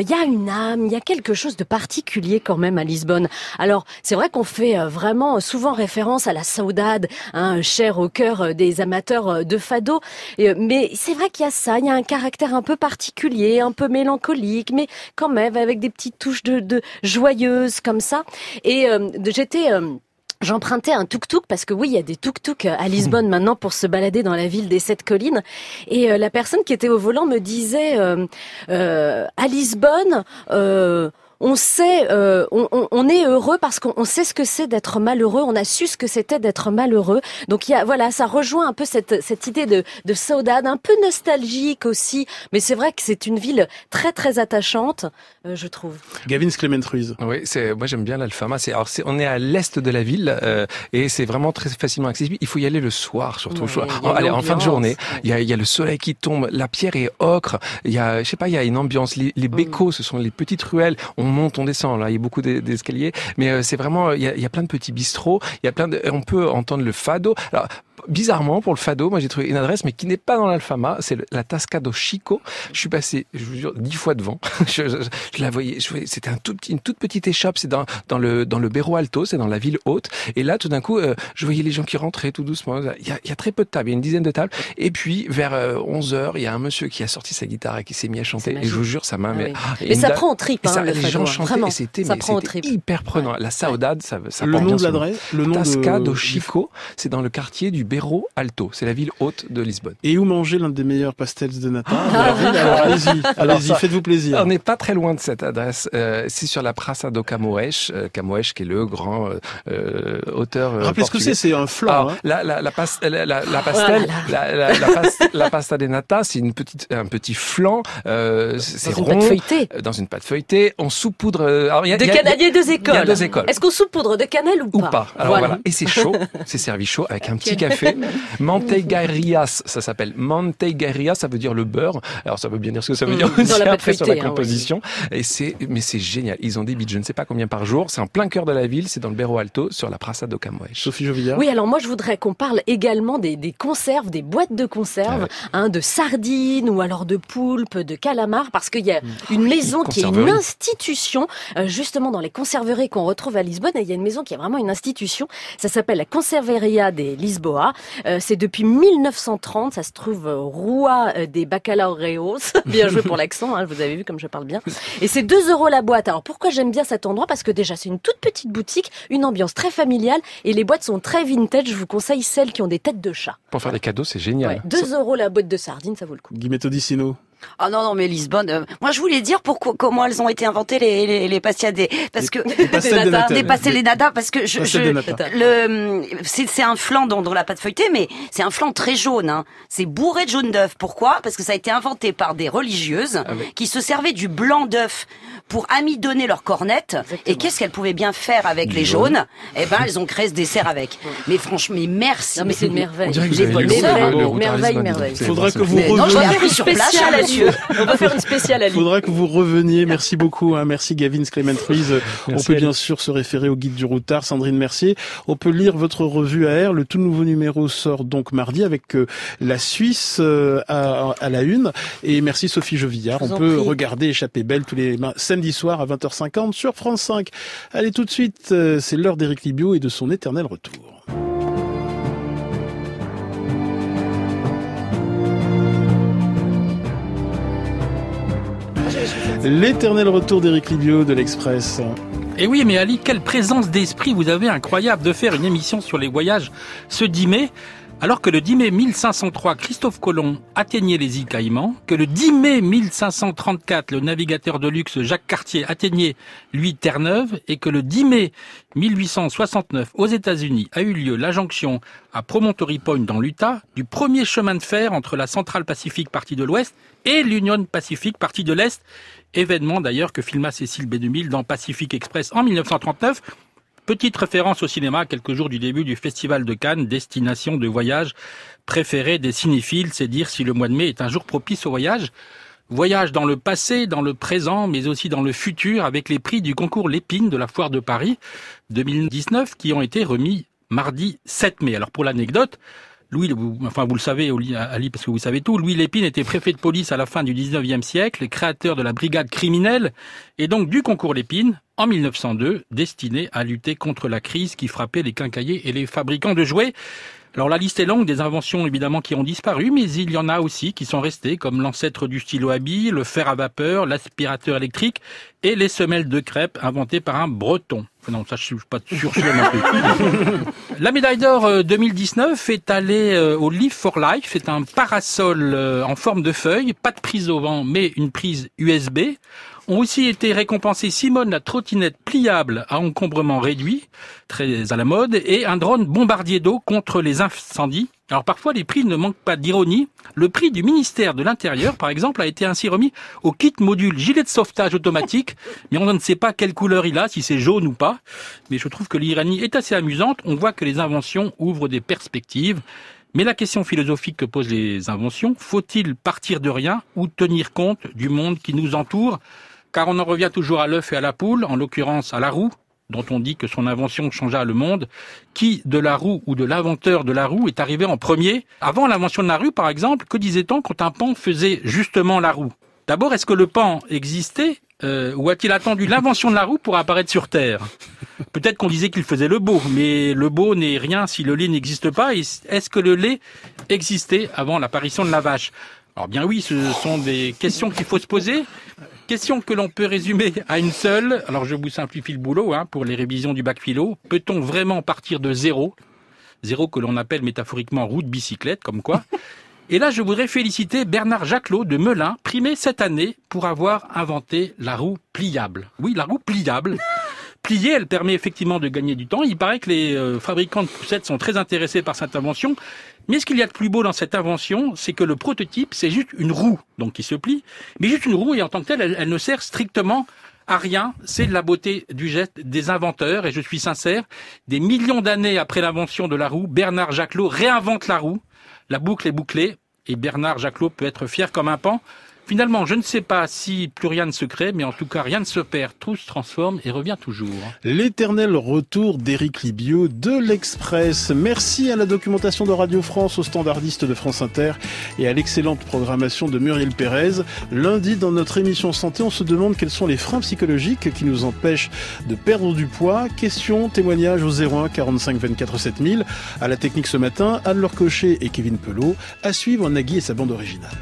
Il y a une âme, il y a quelque chose de particulier quand même à Lisbonne. Alors c'est vrai qu'on fait euh, vraiment souvent référence à la saudade, hein, chère au cœur euh, des amateurs euh, de fado. Euh, mais c'est vrai qu'il y a ça, il y a un caractère un peu particulier, un peu mélancolique, mais quand même avec des petites touches de, de joyeuses comme ça. Et euh, j'étais euh, J'empruntais un tuk-tuk parce que oui, il y a des tuk-tuk à Lisbonne maintenant pour se balader dans la ville des sept collines. Et euh, la personne qui était au volant me disait euh, euh, à Lisbonne. On sait, euh, on, on- on est heureux parce qu'on on sait ce que c'est d'être malheureux. On a su ce que c'était d'être malheureux. Donc il y a, voilà, ça rejoint un peu cette, cette idée de, de saudade, un peu nostalgique aussi. Mais c'est vrai que c'est une ville très très attachante, euh, je trouve. Gavin Clement Ruiz. Oui, c'est moi j'aime bien l'Alfama. C'est alors c'est on est à l'est de la ville euh, et c'est vraiment très facilement accessible. Il faut y aller le soir surtout. Ouais, y a allez, en fin de journée, il y a, il y a le soleil qui tombe, la pierre est ocre. Il y a je sais pas, il y a une ambiance. Les, les bécos, ce sont les petites ruelles. On monte, on descend. Là, il y a beaucoup d'e- d'escaliers, mais euh, c'est vraiment il y, a, plein de petits bistrots. Il y a plein de, on peut entendre le fado. Bizarrement pour le fado, moi j'ai trouvé une adresse mais qui n'est pas dans l'Alfama, c'est la Tasca do Chico. Je suis passé, je vous jure, dix fois devant. je, je- je la voyais, je voyais- c'était un tout petit, une toute petite échoppe, c'est dans, dans le dans le Berro Alto, c'est dans la ville haute. Et là, tout d'un coup, euh, je voyais les gens qui rentraient tout doucement. Il y a, il y a très peu de tables, il y a une dizaine de tables. Et puis vers 11 heures, il y a un monsieur qui a sorti sa guitare et qui s'est mis à chanter. Et je vous jure, ça m'a. Ah mais, oui. ah, et Mais une ça prend aux tripes, et ça, hein, le les fado, gens hein, chantaient et c'était Ça mais hyper prenant. La saudade, ça, ça Le nom bien de l'adresse Le nom Tasca de- do Chico, c'est dans le quartier du Berro Alto. C'est la ville haute de Lisbonne. Et où manger l'un des meilleurs pastels de Natal Ah. de la ville Alors allez-y, ça- faites-vous plaisir. On n'est pas très loin de cette adresse. Euh, c'est sur la Praça do Camões, euh, Camões qui est le grand euh, euh, auteur. euh, Rappelez ce que c'est, c'est un flan. Alors, hein. la, la, la, pas- la, la, la pastel, la, la, la, pas- la pasta de nata, c'est une petite, un petit flan. Euh, c'est Dans une rond, pâte feuilletée. Dans une pâte feuilletée. On saupoudre. alors, il y a- De il y a- cannelle, il y a deux écoles. Est-ce qu'on saupoudre de cannelle ou, Ou pas? Alors voilà. Et c'est chaud. C'est servi chaud avec un petit Quel- café. Manteigarias, ça s'appelle. Manteigarias, ça veut dire le beurre. Alors ça veut bien dire ce que ça veut Mm. dire Dans aussi la après sur la hein, composition. Et c'est, mais c'est génial. Ils ont des bits, je ne sais pas combien par jour. C'est en plein cœur de la ville. C'est dans le Berro Alto, sur la Praça do Camões. Sophie Jovillard. Oui, alors moi je voudrais qu'on parle également des, des conserves, des boîtes de conserves, Ah hein, de sardines ou alors de poulpes, de calamars, parce qu'il y a Mmh. une maison qui est une institution, euh, justement dans les conserveries qu'on retrouve à Lisbonne, et il y a une maison qui est vraiment une institution, ça s'appelle la Conserveria des Lisboa, Euh, c'est depuis 1930, ça se trouve euh, Rua euh, des Bacalaureos, bien joué pour l'accent, hein, vous avez vu comme je parle bien, et c'est 2 euros la boîte. Alors pourquoi j'aime bien cet endroit? Parce que déjà c'est une toute petite boutique, une ambiance très familiale, et les boîtes sont très vintage, je vous conseille celles qui ont des têtes de chat. Pour faire des cadeaux, c'est génial. Ouais, 2 euros la boîte de sardines, ça vaut le coup. Guimetto Dicino. Ah non non mais Lisbonne. euh, moi je voulais dire pourquoi comment elles ont été inventées les les, les pastillas des parce que pastels de nata. des pastels des nata parce que je, je- le c'est c'est un flan dans, dans la pâte feuilletée mais c'est un flan très jaune hein. C'est bourré de jaune d'œuf. Pourquoi? Parce que ça a été inventé par des religieuses qui se servaient du blanc d'œuf pour amidonner leurs cornettes. Et qu'est-ce qu'elles pouvaient bien faire avec Du les jaune. jaunes? Eh ben elles ont créé ce dessert avec. Mais franchement mais merci. Non, mais c'est une merveille. Les routard merveille, merveille. Faudrait vraiment que vous reveniez. l'ai appris sur place. On va faire une spéciale. Faudra que vous reveniez. Merci beaucoup. Hein. Merci Gavin Clement Ruiz. On peut bien sûr se référer au guide du routard. Sandrine Mercier. On peut lire votre revue AR. Le tout nouveau numéro sort donc mardi avec euh, la Suisse euh, à, à la une. Et merci Sophie Jovillard. On peut prie. regarder Échappée Belle tous les samedis soirs à 20h50 sur France 5. Allez tout de suite. euh, C'est l'heure d'Éric Libio et de son éternel retour. L'éternel retour d'Éric Libio de l'Express. Et oui, mais Ali, quelle présence d'esprit vous avez incroyable de faire une émission sur les voyages ce 10 mai. Alors que le 10 mai 1503, Christophe Colomb atteignait les îles Caïmans, que le 10 mai 1534, le navigateur de luxe Jacques Cartier atteignait, lui, Terre-Neuve, et que le 10 mai 1869, aux États-Unis, a eu lieu la jonction à Promontory Point dans l'Utah du premier chemin de fer entre la Centrale Pacifique partie de l'Ouest et l'Union Pacifique partie de l'Est, événement d'ailleurs que filma Cécile B2000 dans Pacific Express en 1939, Petite référence au cinéma quelques jours du début du Festival de Cannes, destination de voyage préférée des cinéphiles, c'est dire si le mois de mai est un jour propice au voyage. Voyage dans le passé, dans le présent, mais aussi dans le futur avec les prix du concours Lépine de la Foire de Paris 2019 qui ont été remis mardi 7 mai. Alors pour l'anecdote, Louis, enfin vous le savez, Ali, parce que vous savez tout, Louis Lépine était préfet de police à la fin du 19e siècle, créateur de la brigade criminelle, et donc du concours Lépine, en 1902, destiné à lutter contre la crise qui frappait les quincailliers et les fabricants de jouets. Alors la liste est longue des inventions évidemment qui ont disparu, mais il y en a aussi qui sont restées, comme l'ancêtre du stylo à billes, le fer à vapeur, l'aspirateur électrique et les semelles de crêpes inventées par un breton. Non, ça je suis pas sûr. La médaille d'or euh, 2019 est allée euh, au Live for Life. C'est un parasol euh, en forme de feuille, pas de prise au vent, mais une prise USB. Ont aussi été récompensés Simone la trottinette pliable à encombrement réduit, très à la mode, et un drone bombardier d'eau contre les incendies. Alors parfois les prix ne manquent pas d'ironie. Le prix du ministère de l'Intérieur, par exemple, a été ainsi remis au kit module gilet de sauvetage automatique, mais on ne sait pas quelle couleur il a, si c'est jaune ou pas. Mais je trouve que l'ironie est assez amusante. On voit que les inventions ouvrent des perspectives. Mais la question philosophique que posent les inventions, faut-il partir de rien ou tenir compte du monde qui nous entoure? Car on en revient toujours à l'œuf et à la poule, en l'occurrence à la roue, dont on dit que son invention changea le monde. Qui de la roue ou de l'inventeur de la roue est arrivé en premier? Avant l'invention de la roue, par exemple, que disait-on quand un pan faisait justement la roue? D'abord, est-ce que le pan existait euh, ou a-t-il attendu l'invention de la roue pour apparaître sur Terre? Peut-être qu'on disait qu'il faisait le beau, mais le beau n'est rien si le lait n'existe pas. Est-ce que le lait existait avant l'apparition de la vache? Alors bien oui, ce sont des questions qu'il faut se poser. Question que l'on peut résumer à une seule. Alors je vous simplifie le boulot hein, pour les révisions du bac philo. Peut-on vraiment partir de zéro Zéro que l'on appelle métaphoriquement roue de bicyclette, comme quoi? Et là, je voudrais féliciter Bernard Jacquelot de Melun, primé cette année pour avoir inventé la roue pliable. Oui, la roue pliable. Pliée, elle permet effectivement de gagner du temps. Il paraît que les euh, fabricants de poussettes sont très intéressés par cette invention. Mais ce qu'il y a de plus beau dans cette invention, c'est que le prototype, c'est juste une roue, donc qui se plie, mais juste une roue et en tant que telle, elle, ne sert strictement à rien. C'est de la beauté du geste des inventeurs et je suis sincère. Des millions d'années après l'invention de la roue, Bernard Jacquelot réinvente la roue. La boucle est bouclée et Bernard Jacquelot peut être fier comme un pan. Finalement, je ne sais pas si plus rien ne se crée, mais en tout cas, rien ne se perd, tout se transforme et revient toujours. L'éternel retour d'Éric Libio de l'Express. Merci à la documentation de Radio France, aux standardistes de France Inter et à l'excellente programmation de Muriel Pérez. Lundi, dans notre émission Santé, on se demande quels sont les freins psychologiques qui nous empêchent de perdre du poids. Questions, témoignages au 01 45 24 7000. À la technique ce matin, Anne-Laure Cochet et Kevin Pelot. À suivre Nagui et sa bande originale.